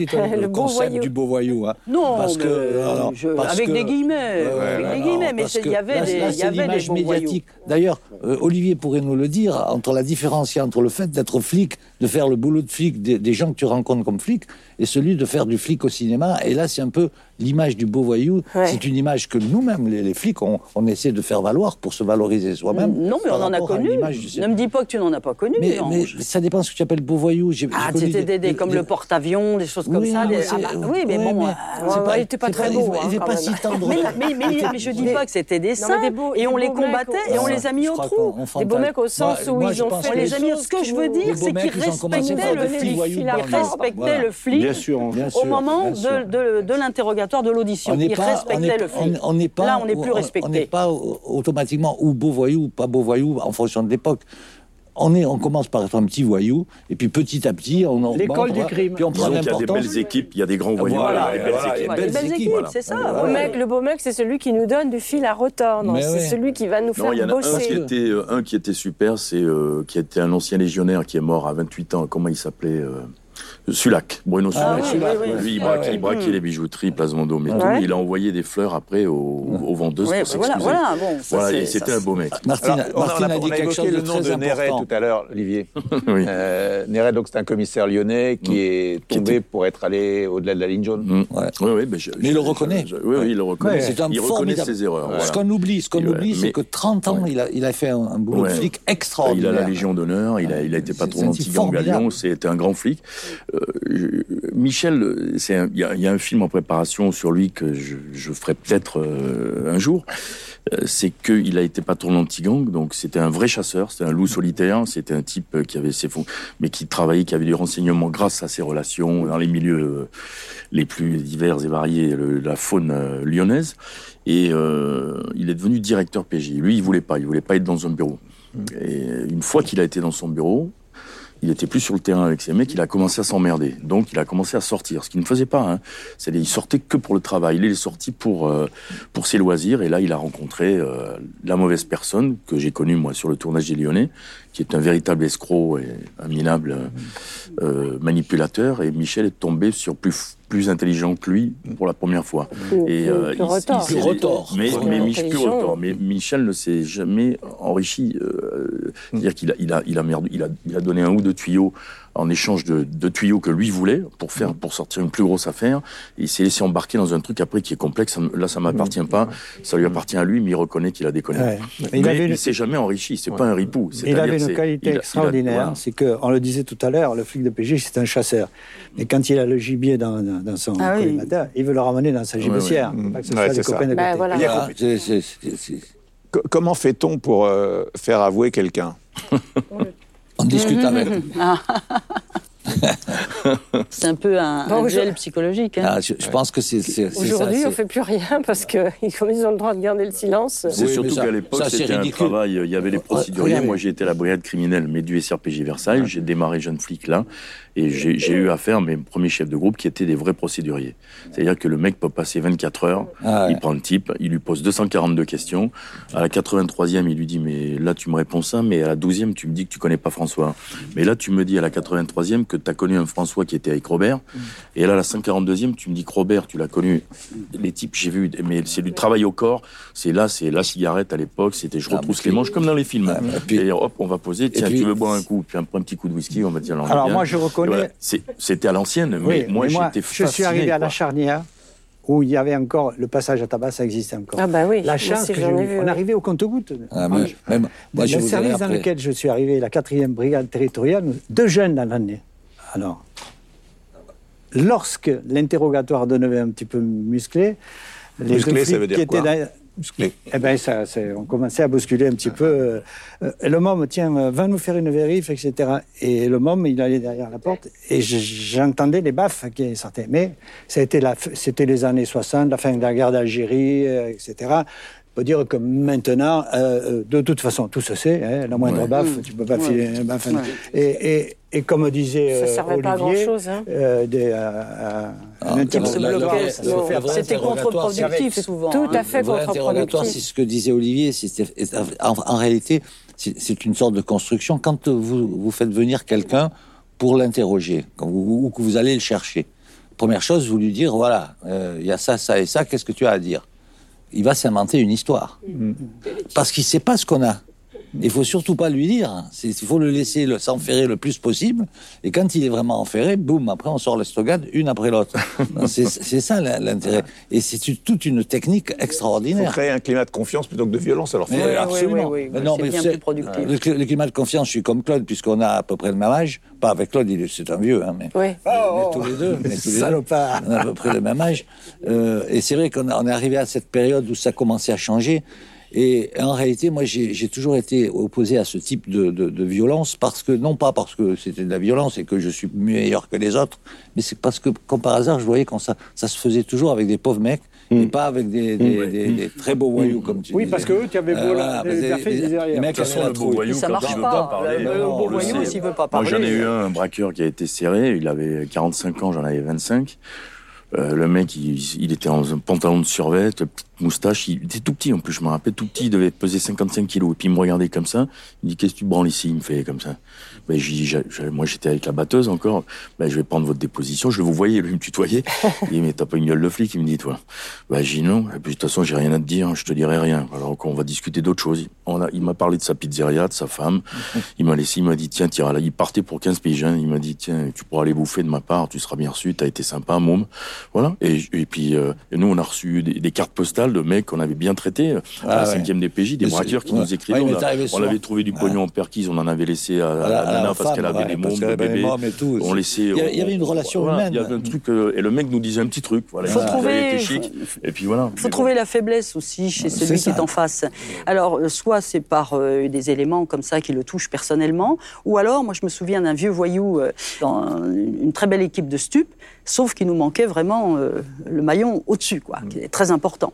concept voyou. du beau voyou. hein. Non, Parce que, je- parce avec que- des guillemets, avec ouais, des non, guillemets, mais il y avait là, des, là, y avait des bons médiatique. D'ailleurs, euh, Olivier pourrait nous le dire, entre la différence entre le fait d'être flic, de faire le boulot de flic des, des gens que tu rencontres comme flic, et celui de faire du flic au cinéma. Et là, c'est un peu l'image du beau voyou. Ouais. C'est une image que nous-mêmes, les, les flics, on, on essaie de faire valoir pour se valoriser soi-même. Non, mais on en a connu. Ne me dis pas que tu n'en as pas connu. mais, ça dépend ce que tu appelles beau voyou. J'ai- Ah, c'était des, des- comme des- le porte-avions, des choses comme Oui, ça. non, ah bah, oui, mais ouais, bon. euh, il était pas très beau, Il hein, n'est quand pas si tendre. Mais, je dis pas que c'était des saints, et on les combattait et on les a mis au trou. Des beaux mecs au sens où ils ont fait les a mis, choses ce que je veux dire, c'est qu'ils ils ont commencé par des voyous Ils dans le Voilà. flic Bien sûr. Bien au sûr, moment bien de, sûr. de, de l'interrogatoire de l'audition. On n'est Ils pas, on respectaient n'est- le flic. on- on n'est pas, Là, on n'est plus respecté. On n'est pas au- automatiquement ou beau voyou ou pas beau voyou en fonction de l'époque. On, est, on commence par être un petit voyou, et puis petit à petit, on, on L'école du va- crime. Puis on prend Disons qu'il y a des belles équipes, il y a des grands voyous, Voilà, il y a des belles voilà, équipes. Ouais, les belles équipes, voilà. c'est ça. Le beau mec, le beau mec, c'est celui qui nous donne du fil à retordre. C'est ouais. celui qui va nous faire Non, il y en a un qui bosser. était, euh, un qui était super, c'est euh, qui était un ancien légionnaire qui est mort à 28 ans. Comment il s'appelait euh, Sulac, Bruno Ah Sulac. oui, Sulac, oui, oui. Lui, il Ah braquait, il braquait les bijouteries, Place Vendôme et tout. Ouais. Il a envoyé des fleurs après aux, aux vendeuses Ouais, pour bah voilà, s'excuser. voilà, bon, Voilà, c'est- et c'était un beau mec. Martine, Alors, Martine on a, a dit on a quelque évoqué chose de le nom très de Néret important. tout à l'heure, Olivier. oui. Euh, Néret, donc c'est un commissaire lyonnais qui est Qui tombé pour être allé au-delà de la ligne jaune. Mm. Ouais. Oui, oui, mais, je- Mais il le reconnaît. je- oui, oui, il le reconnaît. Ouais, c'est un il reconnaît formidable. ses erreurs. Ce voilà. qu'on oublie, ce qu'on oublie, c'est que 30 ans, il, a, il a fait un, un boulot de flic Il extraordinaire. a la Légion d'honneur, il a, il a été patron d'Antigang à. Lyon, c'était un grand flic. Euh, Michel, il y, a- un film en préparation sur lui que je, ferai peut-être euh, un jour. Euh, c'est qu'il a été patron d'Antigang, donc c'était un vrai chasseur, c'était un loup solitaire, c'était un type qui avait ses fonds, mais qui travaillait, qui avait du renseignement grâce à ses relations dans les milieux les plus divers et variés, la faune lyonnaise. Et il est devenu directeur PJ. Lui, il voulait pas, il voulait pas être dans un bureau. Et une fois qu'il a été dans son bureau, il était plus sur le terrain avec ses mecs, il a commencé à s'emmerder. Donc il a commencé à sortir, ce qu'il ne faisait pas. Hein. C'est il sortait que pour le travail. Il est sorti pour euh, pour ses loisirs. Et là, il a rencontré euh, la mauvaise personne que j'ai connue moi sur le tournage des Lyonnais, qui est un véritable escroc et un minable euh, manipulateur. Et Michel est tombé sur plus plus intelligent que lui pour la première fois. Plus- Et euh, plus- Plus retors. Mais, Mich- Michel ne s'est jamais enrichi. euh, C'est-à-dire qu'il a, il a, il a, il a, il a donné un ou deux tuyaux en échange de, de tuyaux que lui voulait pour faire, pour sortir une plus grosse affaire. Il s'est laissé embarquer dans un truc après qui est complexe. Là, ça m'appartient pas. Ça lui appartient à lui, mais il reconnaît qu'il a déconné. Ouais. Mais Il une- s'est jamais enrichi. C'est pas un ripou. Il avait une qualité il extraordinaire, voilà. c'est que, on le disait tout à l'heure, le flic de PJ, c'est un chasseur. Mais quand il a le gibier dans, son Ah oui. collimateur, il veut le ramener dans sa ouais. Pas que ce Ouais, soit des copains de Bah, voilà. Co- comment fait-on pour euh, faire avouer quelqu'un? on discute Mhm. avec. C'est un peu un, Bon, un je- duel psychologique. hein. Ah, je, je pense que c'est ça. Aujourd'hui, on c'est- fait plus rien parce que comme ils ont le droit de garder le silence. C'est Oui, surtout qu'à l'époque, c'était un travail. Il y avait les procéduriers. Moi, j'ai été à la brigade criminelle, mais du SRPJ Versailles. J'ai démarré jeune flic là. Et j'ai eu affaire à mes premiers chefs de groupe qui étaient des vrais procéduriers. C'est-à-dire que le mec peut passer 24 heures. Ah ouais. Il prend le type, il lui pose 242 questions. À la 83e, il lui dit, mais là, tu me réponds ça, mais à la 12e, tu me dis que tu connais pas François. Mais là, tu me dis à la 83e que tu as connu un François qui était avec Robert. Et là, à la 142e, tu me dis que Robert, tu l'as connu. Les types, j'ai vu, mais c'est du travail au corps. C'est là, c'est la cigarette à l'époque, c'était je Ah, retrousse mais les manches comme dans les films. Ah, puis- et hop, on va poser, tiens, puis- tu veux boire un coup, puis un, un petit coup de whisky, on va dire, Alors, moi, je reconnais- Voilà. C'était à l'ancienne, mais Oui, moi, j'étais je suis fasciné, arrivé à la charnière où il y avait encore le passage à tabac, ça existait encore. Ah bah oui, La chance que j'en j'ai ai vu, on arrivait au compte-gouttes. Ah, mais- même, moi, je le vous service dans lequel je suis arrivé, la 4e brigade territoriale, deux jeunes dans l'année. Alors, lorsque l'interrogatoire devenait un petit peu musclé, les Musclé, deux ça flics veut dire qui quoi étaient dans- Eh ben, on commençait à bousculer un petit peu. euh, euh, le môme, tiens, euh, va nous faire une vérif, etc. Et le môme, il allait derrière la porte et je- j'entendais les baffes qui sortaient. Mais c'était les années 60, la fin de la guerre d'Algérie, etc. On peut dire que maintenant, euh, euh, de toute façon, tout se sait, hein, la moindre Ouais. baffe, tu peux pas Ouais. filer un baffe. Ouais. Et, et, et comme disait Ça euh, servait pas à Olivier, grand-chose, hein. euh, des, euh, euh, Ah, C'était contre-productif souvent. Tout hein. à fait interrogatoire, c'est contre-productif. ce que disait Olivier. En, en réalité, c'est une sorte de construction. Quand vous, vous faites venir quelqu'un pour l'interroger, ou que vous allez le chercher, première chose, vous lui dire voilà, euh, il y a ça, ça et ça, qu'est-ce que tu as à dire Il va s'inventer une histoire. Parce qu'il ne sait pas ce qu'on a. Il faut surtout pas lui dire. Il faut le laisser le- s'enferrer le plus possible. Et quand il est vraiment enferré, boum, après on sort l'estrogade une après l'autre. c'est c'est ça l'intérêt. Et c'est toute une technique Il faut extraordinaire. créer un climat de confiance plutôt que de violence. Alors, Mais faut- oui, absolument. oui, oui, Mais oui, non, c'est mais bien c'est- plus productif. Le, cl- le climat de confiance, je suis comme Claude, puisqu'on a à peu près le même âge. Pas avec Claude, il est- c'est un vieux, hein, mais, Oui. mais tous les deux. mais tous les deux. On a à peu près le même âge. Euh, et c'est vrai qu'on a- on est arrivé à cette période où ça commençait à changer. Et en réalité, moi, j'ai toujours été opposé à ce type de, de, de violence parce que, non pas parce que c'était de la violence et que je suis meilleur que les autres, mais c'est parce que, comme par hasard, je voyais quand ça, ça se faisait toujours avec des pauvres mecs et pas avec des, des, des- des très beaux voyous, comme tu Oui, disais. parce que eux, tu avais beau Euh, la- voilà, les mecs façon, la le beau voyou, ça quand marche pas. pas parler, Le- euh, beau voyou, s'il veut pas Moi, parler. j'en ai eu un, un braqueur qui a été serré. Il avait 45 ans, j'en avais 25. Euh, le mec, il, il était en un pantalon de survêt, petite moustache. Il était tout petit en plus, je me rappelle, tout petit. Il devait peser 55 kilos. Et puis il me regardait comme ça. Il me dit Qu'est-ce que tu branles ici? Il me fait comme ça. J'ai dit, j'ai- j'ai- moi j'étais avec la batteuse encore. Ben, je vais prendre votre déposition. Je le vous voyais, lui me tutoyait. Il dit Mais t'as pas une gueule de flic Il me dit Toi. Ben, j'ai dit non. Et puis de toute façon, j'ai rien à te dire. Je te dirai rien. Alors qu'on va discuter d'autres choses. On a, il m'a parlé de sa pizzeria, de sa femme. Il m'a laissé, il m'a dit Tiens, tira là. Il partait pour 15 piges. hein. Il m'a dit Tiens, tu pourras aller bouffer de ma part. Tu seras bien reçu. T'as été sympa, môme. Voilà. Et, et puis, euh, et nous, on a reçu des, des cartes postales de mecs qu'on avait bien traités euh, à Ah la ouais. cinquième DPJ, des Mais braqueurs qui ouais. nous écrivaient. Ouais, on a- avait trouvé du pognon en perquise, on en avait laissé À nana parce qu'elle avait ouais, des mômes, des bébés. mômes et tout. On laissait. Il y avait une relation voilà, humaine. Il y avait un truc, euh, et le mec nous disait un petit truc. Voilà, Faut il trouver- était chic. Et puis voilà. Il faut trouver la faiblesse aussi chez celui qui est en face. Alors, euh, soit c'est par euh, des éléments comme ça qui le touchent personnellement, ou alors, moi je me souviens d'un vieux voyou euh, dans une très belle équipe de stup, sauf qu'il nous manquait vraiment euh, le maillon au-dessus, quoi, qui est très important.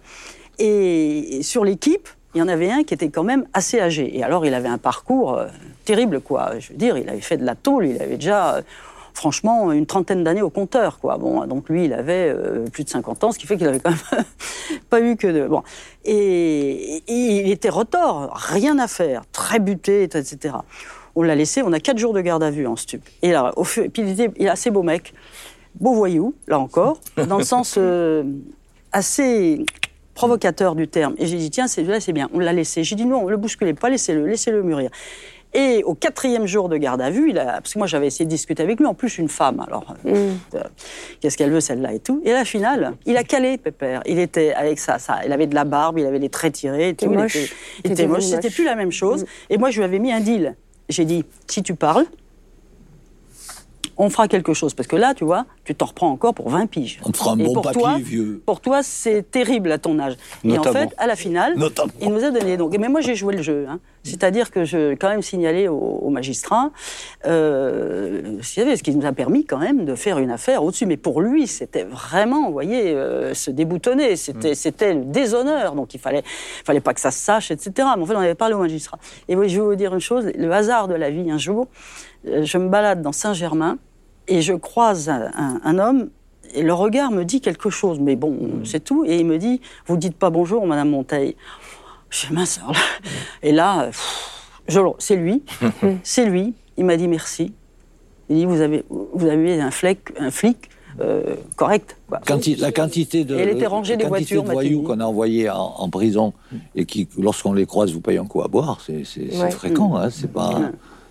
Et sur l'équipe, il y en avait un qui était quand même assez âgé. Et alors, il avait un parcours euh, terrible, quoi. Je veux dire, il avait fait de la tôle, il avait déjà... euh, Franchement, une trentaine d'années au compteur, quoi. Bon, donc lui, il avait euh, plus de 50 ans, ce qui fait qu'il avait quand même pas eu que de. Bon. Et, il était retors, rien à faire, très buté, etc. On l'a laissé, on a quatre jours de garde à vue en stup. Et là, au fur- et puis il était il est assez beau mec, beau voyou, là encore, dans le sens assez provocateur du terme. Et j'ai dit, tiens, c'est là, c'est bien, on l'a laissé. J'ai dit, non, ne le bousculez pas, laissez-le, laissez-le mûrir. Et au quatrième jour de garde à vue, il a, parce que moi j'avais essayé de discuter avec lui, en plus une femme, alors euh, euh, qu'est-ce qu'elle veut celle-là et tout. Et à la finale, il a calé Pépère. Il était avec ça, ça, il avait de la barbe, il avait les traits tirés, et tout. Il moche. était, il était moche, moche. c'était plus la même chose. Et moi je lui avais mis un deal. J'ai dit, si tu parles, on fera quelque chose. Parce que là, tu vois, tu t'en reprends encore pour 20 piges. On te fera un Et bon pour papier, toi, vieux. Pour toi, c'est terrible à ton âge. Et en Notamment. fait, à la finale, Notamment. il nous a donné. Donc, mais moi, j'ai joué le jeu. hein. C'est-à-dire que je quand même signalé au, au magistrat, euh, savez, ce qui nous a permis quand même de faire une affaire au-dessus. Mais pour lui, c'était vraiment, vous voyez, euh, se déboutonner. C'était, c'était le déshonneur. Donc, il fallait, fallait pas que ça se sache, etc. Mais en fait, on avait parlé au magistrat. Et oui, je vais vous dire une chose. Le hasard de la vie, un jour, euh, je me balade dans Saint-Germain et je croise un, un- un homme et le regard me dit quelque chose, mais bon, c'est tout. Et il me dit, vous dites pas bonjour, Madame Monteil. Je dis, alors là. Et là, c'est lui, c'est lui. Il m'a dit merci. Il dit, vous avez, vous avez un flic, un flic euh, correct. quoi. Quanti- la quantité de, Et elle était rangée des voitures, de voyous qu'on a envoyés en, en prison et qui, lorsqu'on les croise, vous payez un coup à boire, c'est Ouais. fréquent, hein, c'est pas.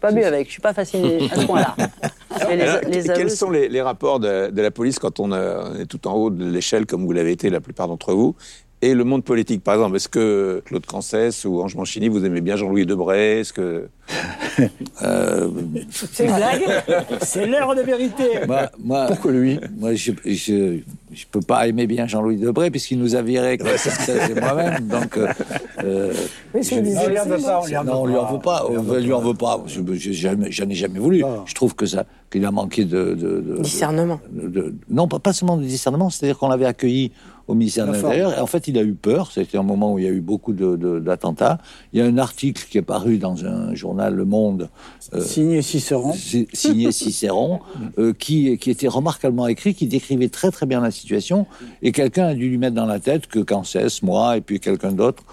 Pas bu avec, je suis pas fasciné à ce point-là. Quels sont les, les rapports de, de la police quand on, euh, on est tout en haut de l'échelle, comme vous l'avez été la plupart d'entre vous, et le monde politique Par exemple, est-ce que Claude Cancès ou Ange Manchini, vous aimez bien Jean-Louis Debray? Est-ce que... Euh, C'est une blague C'est l'heure de vérité. moi, moi, Pourquoi lui? Moi, je, je, je peux pas aimer bien Jean-Louis Debré puisqu'il nous a viré c'est moi-même. Donc, euh, euh, Mais je disais On lui en aussi, veut moi. pas, on lui en non, on lui en veut pas. On lui en veut pas. Je, j'en ai jamais voulu. Ah. Je trouve que ça, qu'il a manqué de, de, de- Discernement. de- de- non, pas, pas seulement de discernement, c'est-à-dire qu'on l'avait accueilli, au ministère de l'Intérieur. Et en fait, il a eu peur. C'était un moment où il y a eu beaucoup de- de- d'attentats. Il y a un article qui est paru dans un journal, Le Monde, euh, Signé Cicéron. si- signé Cicéron, euh, qui, qui était remarquablement écrit, qui décrivait très très bien la situation. Et quelqu'un a dû lui mettre dans la tête que Cancès, moi, et puis quelqu'un d'autre.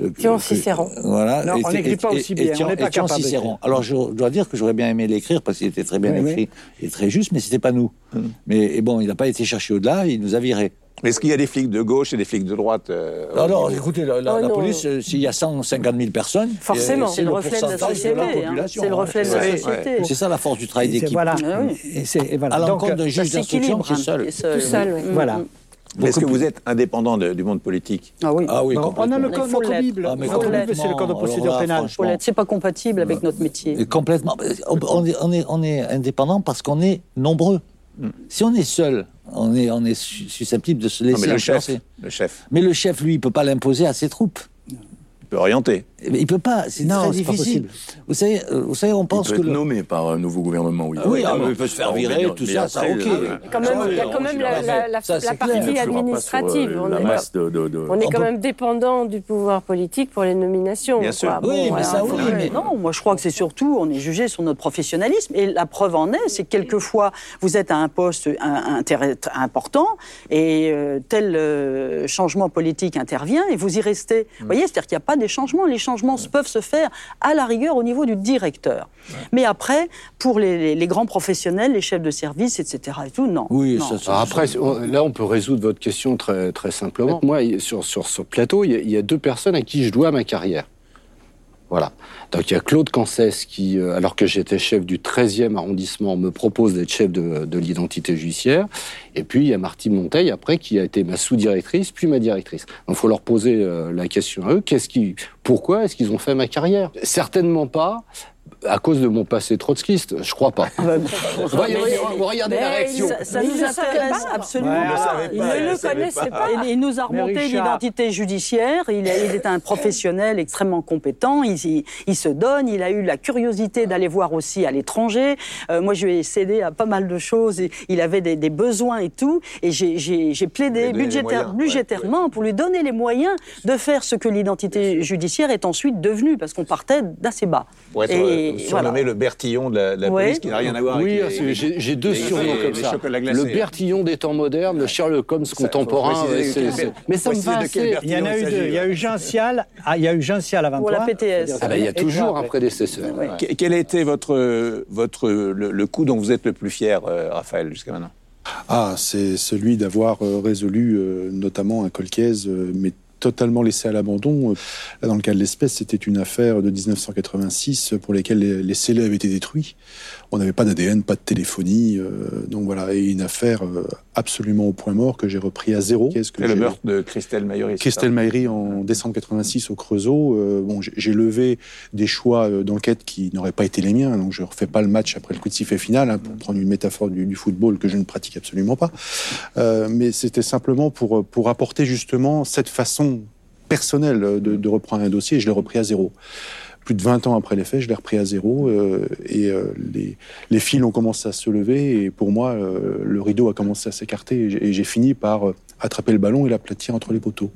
euh, que- Cicéron. Voilà. Non, on n'écrit pas aussi bien, Étienne- on n'est pas capable Cicéron. Alors je dois dire que j'aurais bien aimé l'écrire parce qu'il était très bien Oui, oui. écrit et très juste, mais c'était pas nous. Mais et bon, il n'a pas été cherché au-delà, il nous a virés. Est-ce qu'il y a des flics de gauche et des flics de droite euh, Alors, niveau- écoutez, la, la- Oh la non. police, euh, s'il y a 150 000 personnes, Forcément. euh, C'est le reflet de la société. hein. C'est le hein. reflet de la société. ouais. C'est ça la force du travail d'équipe. Voilà. Oui. Et c'est- et voilà. À l'encontre d'un juge d'instruction s'équilibre. qui est seul. Tout seul, oui. Voilà. Est-ce que vous êtes indépendant de- du monde politique Ah oui. Ah oui, Bon, on a le code, faut notre l'être. Bible. Ah, c'est le code de procédure là, pénale. C'est pas compatible avec notre métier. Complètement. On, on est, on, est, on est indépendant parce qu'on est nombreux. Si on est seul, on est, on est su- susceptible de se Non, laisser mais le chef, influencer. le chef Mais le chef, lui, il peut pas l'imposer à ses troupes. peut orienter. Il peut pas, c'est Non, très difficile. possible. Vous savez, euh, vous savez, on Il pense peut que être le- nommé par un nouveau gouvernement, oui. Ah oui, évidemment. ah, il peut se faire virer, tout ça, après, ça, ok. Quand même, il y a quand même la, général, la, la, ça, c'est la clair. partie administrative. on la est masse de, de, de- On est On quand peut- même dépendant du pouvoir politique pour les nominations. Bien sûr. quoi. Oui, mais ça, oui, Ouais, mais- Non, moi je crois que c'est surtout, on est jugé sur notre professionnalisme. Et la preuve en est, c'est que quelquefois, vous êtes à un poste un, intérêt- important et euh, tel euh, changement politique intervient et vous y restez. Vous voyez, c'est-à-dire qu'il n'y a pas des changements. Les changements peuvent se faire à la rigueur au niveau du directeur. Mais après, pour les, les- les grands professionnels, les chefs de service, etc. et tout, non. Oui, Non. ça, ça- après, là, on peut résoudre votre question très, très simplement. Moi, sur, sur ce plateau, il y, a, il y a deux personnes à qui je dois ma carrière. Voilà. Donc il y a Claude Cancès qui, euh, alors que j'étais chef du 13e arrondissement, me propose d'être chef de, de l'identité judiciaire. Et puis il y a Martine Monteil après qui a été ma sous-directrice puis ma directrice. Donc il faut leur poser euh, la question à eux. Qu'est-ce qui, pourquoi est-ce qu'ils ont fait ma carrière? Certainement pas à cause de mon passé trotskiste. Je crois pas. Vous voyez, vous regardez la réaction. Ça, ça nous intéresse pas. absolument Ouais, pas. Il ne le connaissait pas. pas. Il, nous a remonté l'identité judiciaire. Il, est- il est un professionnel extrêmement compétent. Il, il- il se donne. Il a eu la curiosité d'aller voir aussi à l'étranger. Euh, moi, je lui ai cédé à pas mal de choses. Il avait des, des besoins et tout. Et j'ai- plaidé budgétaire- moyens, budgétairement pour lui donner les moyens de faire ce que l'identité judiciaire est ensuite devenue, parce qu'on partait d'assez bas. Et surnommé voilà. le Bertillon de la, de la Ouais. police, qui n'a rien à voir Oui, avec les- j'ai j'ai deux surnoms comme ça. Le Bertillon des temps modernes, le Sherlock Holmes contemporain. Mais ça me va de quel assez. Bertillon Il y en a eu deux. Il y a eu Jean ah, il y a eu Jean Cial avant Pour toi. la PTS. Ah il y a Et toi toujours un prédécesseur. Quel a été votre, votre, le, coup dont vous êtes le plus fier, euh, Raphaël, jusqu'à maintenant? Ah, c'est celui d'avoir euh, résolu euh, notamment un colcaise, euh, mais totalement laissé à l'abandon. Euh, dans le cas de l'espèce, c'était une affaire de 1986 pour laquelle les, les scellés avaient été détruits. On n'avait pas d'ADN, pas de téléphonie, euh, donc voilà, et une affaire euh, absolument au point mort que j'ai repris à zéro. Qu'est-ce que le meurtre de Christelle c'est Christelle Maillery en décembre 86 au Creusot. Euh, bon, j'ai- levé des choix d'enquête qui n'auraient pas été les miens, donc je ne refais pas le match après le coup de sifflet final, hein, pour prendre une métaphore du, du football que je ne pratique absolument pas. Mais c'était simplement pour, pour apporter justement cette façon personnelle de, de reprendre un dossier, et je l'ai repris à zéro. Plus de 20 ans après les faits, je l'ai repris à zéro euh, et euh, les, les fils ont commencé à se lever et pour moi, euh, le rideau a commencé à s'écarter et j'ai- fini par euh, attraper le ballon et l'aplatir entre les poteaux.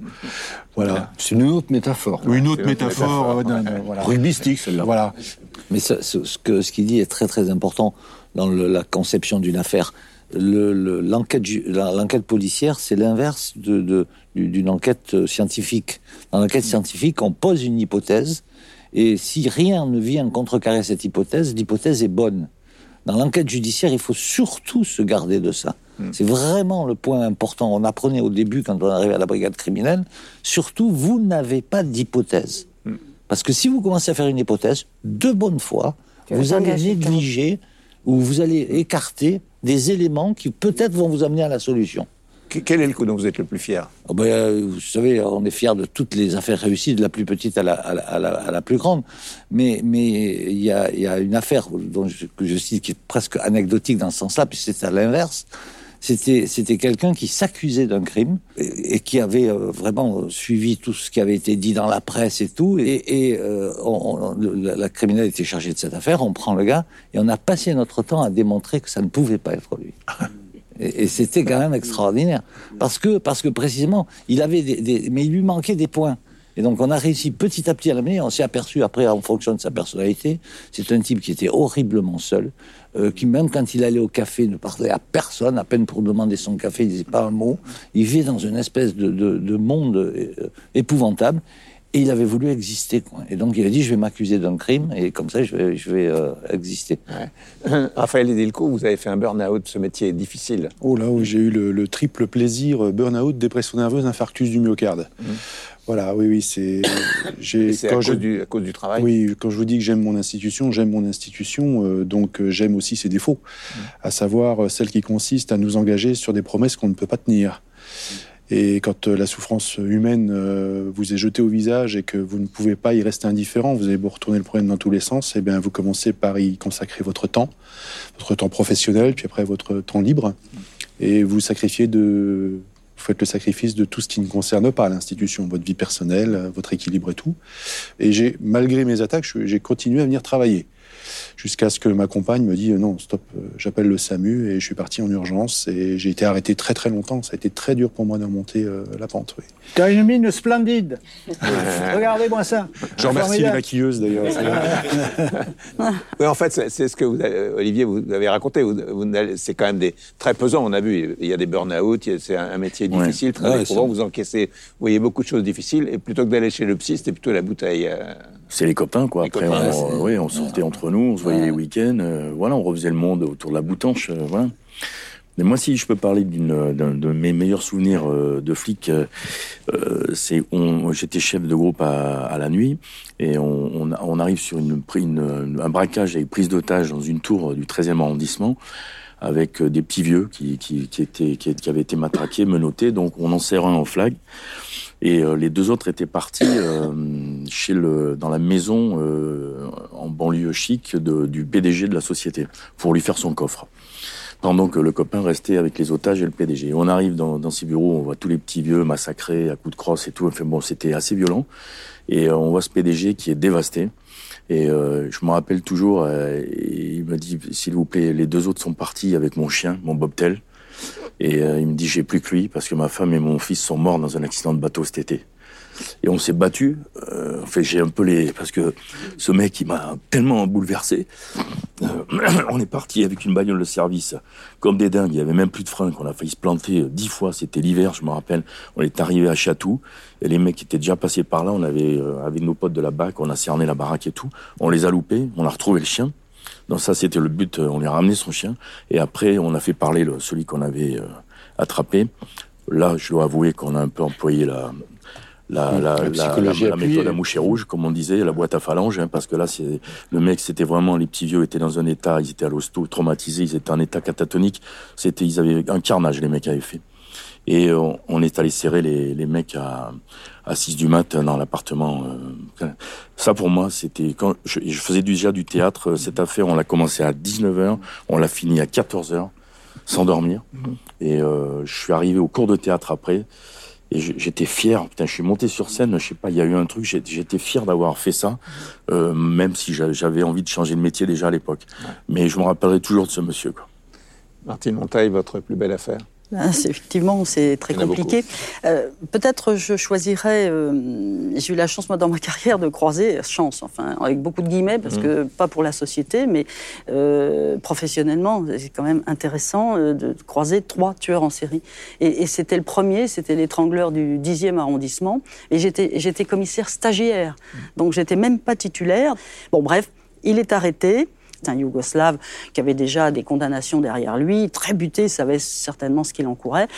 Voilà. C'est une autre métaphore. Une autre métaphore. métaphore, euh, voilà. Rugbystique, celle-là. Voilà. Mais ce, ce- ce que ce qu'il dit est très très important dans le- la conception d'une affaire. Le- le- L'enquête ju- la- l'enquête policière, c'est l'inverse de- de- d'une enquête scientifique. Dans l'enquête scientifique, on pose une hypothèse, et si rien ne vient contrecarrer cette hypothèse, l'hypothèse est bonne. Dans l'enquête judiciaire, il faut surtout se garder de ça. C'est vraiment le point important. On apprenait au début, quand on arrivait à la brigade criminelle, surtout, vous n'avez pas d'hypothèse. Parce que si vous commencez à faire une hypothèse, de bonne foi, Tu vous allez négliger ou vous allez écarter des éléments qui peut-être vont vous amener à la solution. Que- Quel est le coup dont vous êtes le plus fier? Oh ben, euh, vous savez, on est fiers de toutes les affaires réussies, de la plus petite à la, à la, à la- à la plus grande. Mais mais il y a, il y a une affaire dont je, que je cite qui est presque anecdotique dans ce sens-là, puisque c'est à l'inverse. C'était quelqu'un qui s'accusait d'un crime et, et qui avait euh, vraiment suivi tout ce qui avait été dit dans la presse et tout. Et, et euh, on- on- le- la, la criminelle était chargée de cette affaire. On prend le gars et on a passé notre temps à démontrer que ça ne pouvait pas être lui. Et, c'était quand même extraordinaire. Parce que, parce que précisément, il avait des, mais il lui manquait des points. Et donc, on a réussi petit à petit à l'amener. On s'est aperçu après, en fonction de sa personnalité, c'est un type qui était horriblement seul, euh, qui même quand il allait au café ne parlait à personne, à peine pour demander son café, il disait pas un mot. Il vivait dans une espèce de, de, de monde euh, épouvantable. Et il avait voulu exister. Quoi. Et donc, il a dit, je vais m'accuser d'un crime, et comme ça, je vais, je vais euh, exister. Raphaël Edilco, vous avez fait un burn-out, ce métier est difficile. Oh là, où j'ai eu le, le triple plaisir, euh, burn-out, dépression nerveuse, infarctus du myocarde. Voilà, oui, oui, c'est... C'est à, je- du- à cause du travail Oui, quand je vous dis que j'aime mon institution, j'aime mon institution, euh, donc euh, j'aime aussi ses défauts, à savoir euh, celle qui consiste à nous engager sur des promesses qu'on ne peut pas tenir. Et quand euh, la souffrance humaine euh, vous est jetée au visage et que vous ne pouvez pas y rester indifférent, vous avez beau retourner le problème dans tous les sens, et bien vous commencez par y consacrer votre temps, votre temps professionnel, puis après votre temps libre, et vous sacrifiez de, vous faites le sacrifice de tout ce qui ne concerne pas l'institution, votre vie personnelle, votre équilibre et tout. Et malgré mes attaques, j'ai continué à venir travailler. Jusqu'à ce que ma compagne me dise non, stop, euh, j'appelle le SAMU et je suis parti en urgence et j'ai été arrêté très très longtemps. Ça a été très dur pour moi de remonter euh, la pente. Oui. T'as une mine splendide. Regardez-moi ça. Je remercie les maquilleuses d'ailleurs. Oui, en fait, c'est ce que vous avez- Olivier, vous avez raconté. Vous- vous n'allez- C'est quand même des, très pesant. On a vu, il y a des burn-out, c'est un, un métier Ouais. difficile, très Ouais, éprouvant. Vous encaissez, vous voyez beaucoup de choses difficiles. Et plutôt que d'aller chez le psy, c'était plutôt la bouteille. euh, C'est les copains, quoi. Les Après, copains, on, oui, on sortait entre nous, on se voyait les week-ends. euh, voilà, on refaisait le monde autour de la boutanche. euh, voilà. Mais moi, si je peux parler d'une d'un de mes meilleurs souvenirs euh, de flic, euh, c'est j'étais chef de groupe à, à la nuit et on, on, on arrive sur une, une- un braquage avec prise d'otage dans une tour du 13e arrondissement avec euh, des petits vieux qui, qui, qui, étaient, qui, qui avaient été matraqués, menottés. Donc on en sert un en flag. Et euh, les deux autres étaient partis euh, chez le, dans la maison euh, en banlieue chic de, du PDG de la société pour lui faire son coffre. Pendant que le copain restait avec les otages et le PDG. On arrive dans, dans ces bureaux, on voit tous les petits vieux massacrés à coups de crosse et tout. Enfin bon, c'était assez violent. Et euh, on voit ce PDG qui est dévasté. Et euh, je me rappelle toujours, euh, il me dit, s'il vous plaît, les deux autres sont partis avec mon chien, mon bobtail. Et euh, il me dit, j'ai plus que lui parce que ma femme et mon fils sont morts dans un accident de bateau cet été. Et on s'est battu. Euh, enfin, j'ai un peu les parce que ce mec, il m'a tellement bouleversé. Euh, on est parti avec une bagnole de service comme des dingues. Il y avait même plus de frein. qu'on a failli se planter euh, dix fois. C'était l'hiver, je me rappelle. On est arrivé à Chatou et les mecs étaient déjà passés par là. On avait euh, avec nos potes de la BAC, on a cerné la baraque et tout. On les a loupés. On a retrouvé le chien. Donc ça, c'était le but. euh, On lui a ramené son chien et après, on a fait parler le, celui qu'on avait attrapé. Là, je dois avouer qu'on a un peu employé la la, la, la, psychologie la- la méthode à moucher rouge, comme on disait, la boîte à phalanges, hein, parce que là, c'est le mec, c'était vraiment les petits vieux étaient dans un état, ils étaient à l'hosto, traumatisés, ils étaient en état catatonique. C'était, ils avaient un carnage, les mecs avaient fait. Et on, on est allé serrer les, les mecs à, à 6 du mat dans l'appartement. euh. Ça, pour moi, c'était quand je, je faisais déjà du théâtre. euh, Cette affaire, on l'a commencé à 19h, on l'a fini à 14h, sans dormir. Et euh, je suis arrivé au cours de théâtre après. Et j'étais fier. Putain, je suis monté sur scène. Je sais pas, il y a eu un truc. J'étais fier d'avoir fait ça, euh, même si j'a- j'avais envie de changer de métier déjà à l'époque. Mais je me rappellerai toujours de ce monsieur. Quoi. Martine Montaille, votre plus belle affaire effectivement, c'est très compliqué. Euh, Peut-être je choisirais. euh, J'ai eu la chance, moi, dans ma carrière, de croiser, chance, enfin, avec beaucoup de guillemets, parce Mhm. que pas pour la société, mais euh, professionnellement, c'est quand même intéressant euh, de croiser trois tueurs en série. Et, et c'était le premier, c'était l'étrangleur du 10e arrondissement, et j'étais j'étais commissaire stagiaire, donc j'étais même pas titulaire. Bon, bref, il est arrêté. C'est un Yougoslave qui avait déjà des condamnations derrière lui, très buté, savait certainement ce qu'il encourait.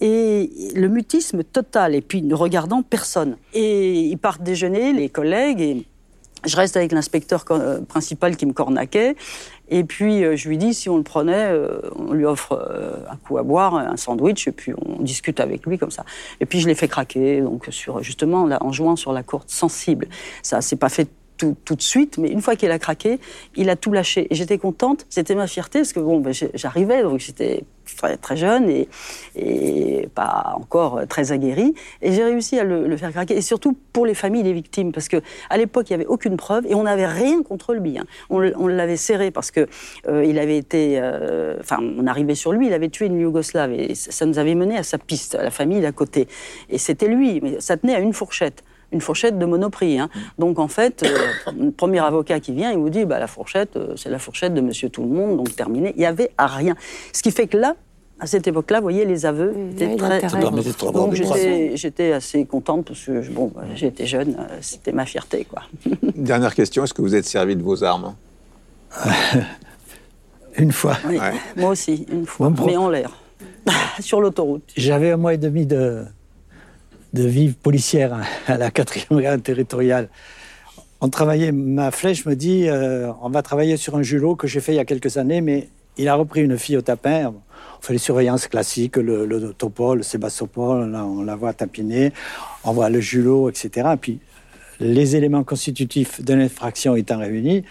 Et le mutisme total, et puis ne regardant personne. Et ils partent déjeuner, les collègues, et je reste avec l'inspecteur euh, principal qui me cornaquait. Et puis euh, je lui dis, si on le prenait, euh, on lui offre un coup à boire, un sandwich, et puis on discute avec lui comme ça. Et puis je l'ai fait craquer, donc sur justement en jouant sur la courte sensible. Ça s'est pas fait tout, tout de suite, mais une fois qu'il a craqué, il a tout lâché. Et j'étais contente, c'était ma fierté, parce que bon, ben, j'arrivais, donc j'étais très, très jeune et, et pas encore très aguerrie. Et j'ai réussi à le, le faire craquer, et surtout pour les familles des victimes, parce que à l'époque, il n'y avait aucune preuve et on n'avait rien contre lui. hein. On, l'avait serré parce que euh, il avait été, euh, enfin, on arrivait sur lui, il avait tué une Yougoslave et ça nous avait mené à sa piste, à la famille d'à côté. Et c'était lui, mais ça tenait à une fourchette. Une fourchette de monoprix. hein. Donc en fait, euh, le premier avocat qui vient, il vous dit bah, la fourchette, euh, c'est la fourchette de monsieur tout le monde, donc terminé. Il n'y avait à rien. Ce qui fait que là, à cette époque-là, vous voyez, les aveux étaient oui, très. avoir Donc j'étais, j'étais assez contente parce que bon, bah, j'étais jeune, euh, c'était ma fierté, quoi. Dernière question, est-ce que vous êtes servi de vos armes? Une fois. Oui, Ouais. Moi aussi, une fois, mais en l'air, sur l'autoroute. J'avais un mois et demi de, de vie policière hein, à la quatrième brigade territoriale. On travaillait, ma flèche me dit, euh, on va travailler sur un julot que j'ai fait il y a quelques années, mais il a repris une fille au tapin. On fait les surveillances classiques, le, topol, le sébastopol, on la voit tapiner, on voit le julot, etc. Et puis, les éléments constitutifs de l'infraction étant réunis,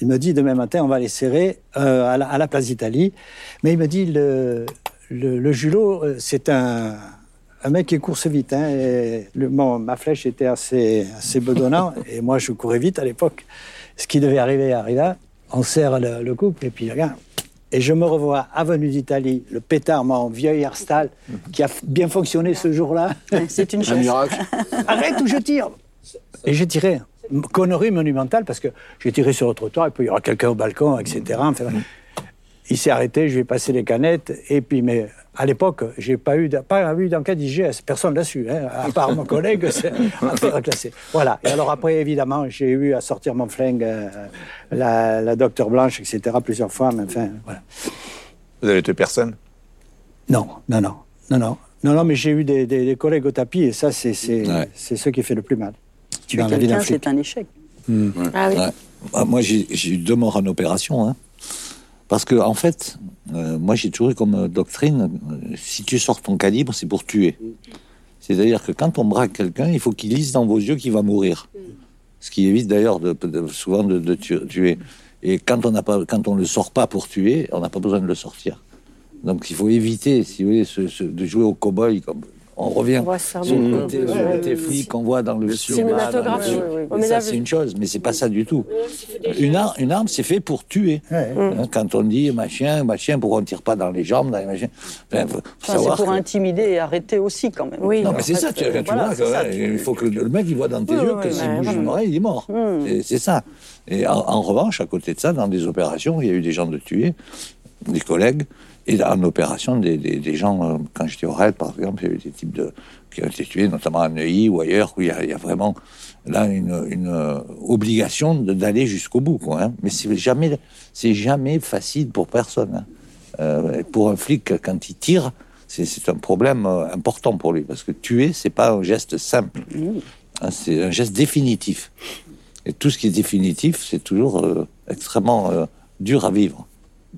il me dit demain matin, on va les serrer euh, à, la, place d'Italie. Mais il me dit, le, le, euh, c'est un, un mec qui course vite. Hein, et le- bon, ma flèche était assez, assez bedonnant et moi, je courais vite à l'époque. Ce qui devait arriver arriva. On serre le, le couple et puis regarde. Et je me revois avenue d'Italie, le pétard, mon vieux Herstal, qui a bien fonctionné ce jour-là. C'est une Un chance. miracle. Arrête ou je tire Et j'ai tiré. Connerie monumentale parce que j'ai tiré sur le trottoir et puis il y aura quelqu'un au balcon, etc. Enfin, il s'est arrêté, je lui ai passé les canettes et puis mais à l'époque j'ai pas eu pas eu d'enquête IGS, personne l'a su, hein, à part mon collègue, c'est affaire classée. Voilà. Et alors après évidemment j'ai eu à sortir mon flingue, euh, la, la docteur Blanche, etc. plusieurs fois, mais enfin voilà. Vous avez tué personne? Non, non, non, non, non, non, non, mais j'ai eu des, des- des collègues au tapis et ça c'est c'est Ouais. c'est ce qui fait le plus mal. Tuer quelqu'un, c'est un échec. Ah oui. Ouais. Ah, moi, j'ai j'ai eu deux morts en opération. hein. Parce que, en fait, euh, moi, j'ai toujours eu comme doctrine euh, si tu sors ton calibre, c'est pour tuer. C'est-à-dire que quand on braque quelqu'un, il faut qu'il lise dans vos yeux qu'il va mourir. Ce qui évite d'ailleurs souvent de, de tu- tuer. Et quand on pas, quand on le sort pas pour tuer, on n'a pas besoin de le sortir. Donc il faut éviter, si vous voulez, de jouer au cow-boy. On revient sur le côté, côté ouais. flic qu'on voit dans le cinéma. oui, oui. Ça, c'est une chose, mais c'est pas ça du tout. Une arme, une arme, c'est fait pour tuer. Hein, Quand on dit machin, machin, pourquoi on tire pas dans les jambes, dans les machins Enfin, Enfin, c'est pour que- intimider et arrêter aussi quand même. Oui. Non, mais c'est ça, tu, euh, tu voilà, vois, ça, tu- il faut que le mec il voit dans tes Oui, yeux oui, que oui, s'il bouge une oreille, il est mort. Hmm. C'est ça. Et en, en revanche, à côté de ça, dans des opérations, il y a eu des gens de tués, des collègues, et en opération, des, des, gens, euh, quand j'étais au RAID, par exemple, il y a eu des types de, qui ont été tués, notamment à Neuilly ou ailleurs, où il y a, vraiment là une, euh, obligation d'aller jusqu'au bout. Quoi, hein. Mais c'est jamais, jamais facile pour personne. hein. Euh, pour un flic, quand il tire, c'est un problème important pour lui, parce que tuer, c'est pas un geste simple. Hein, c'est un geste définitif. Et tout ce qui est définitif, c'est toujours extrêmement dur à vivre.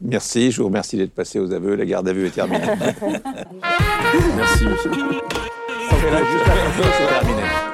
Merci, je vous remercie d'être passé aux aveux. La garde à vue est terminée. Merci, Michel. C'est là, juste la photo, c'est terminé.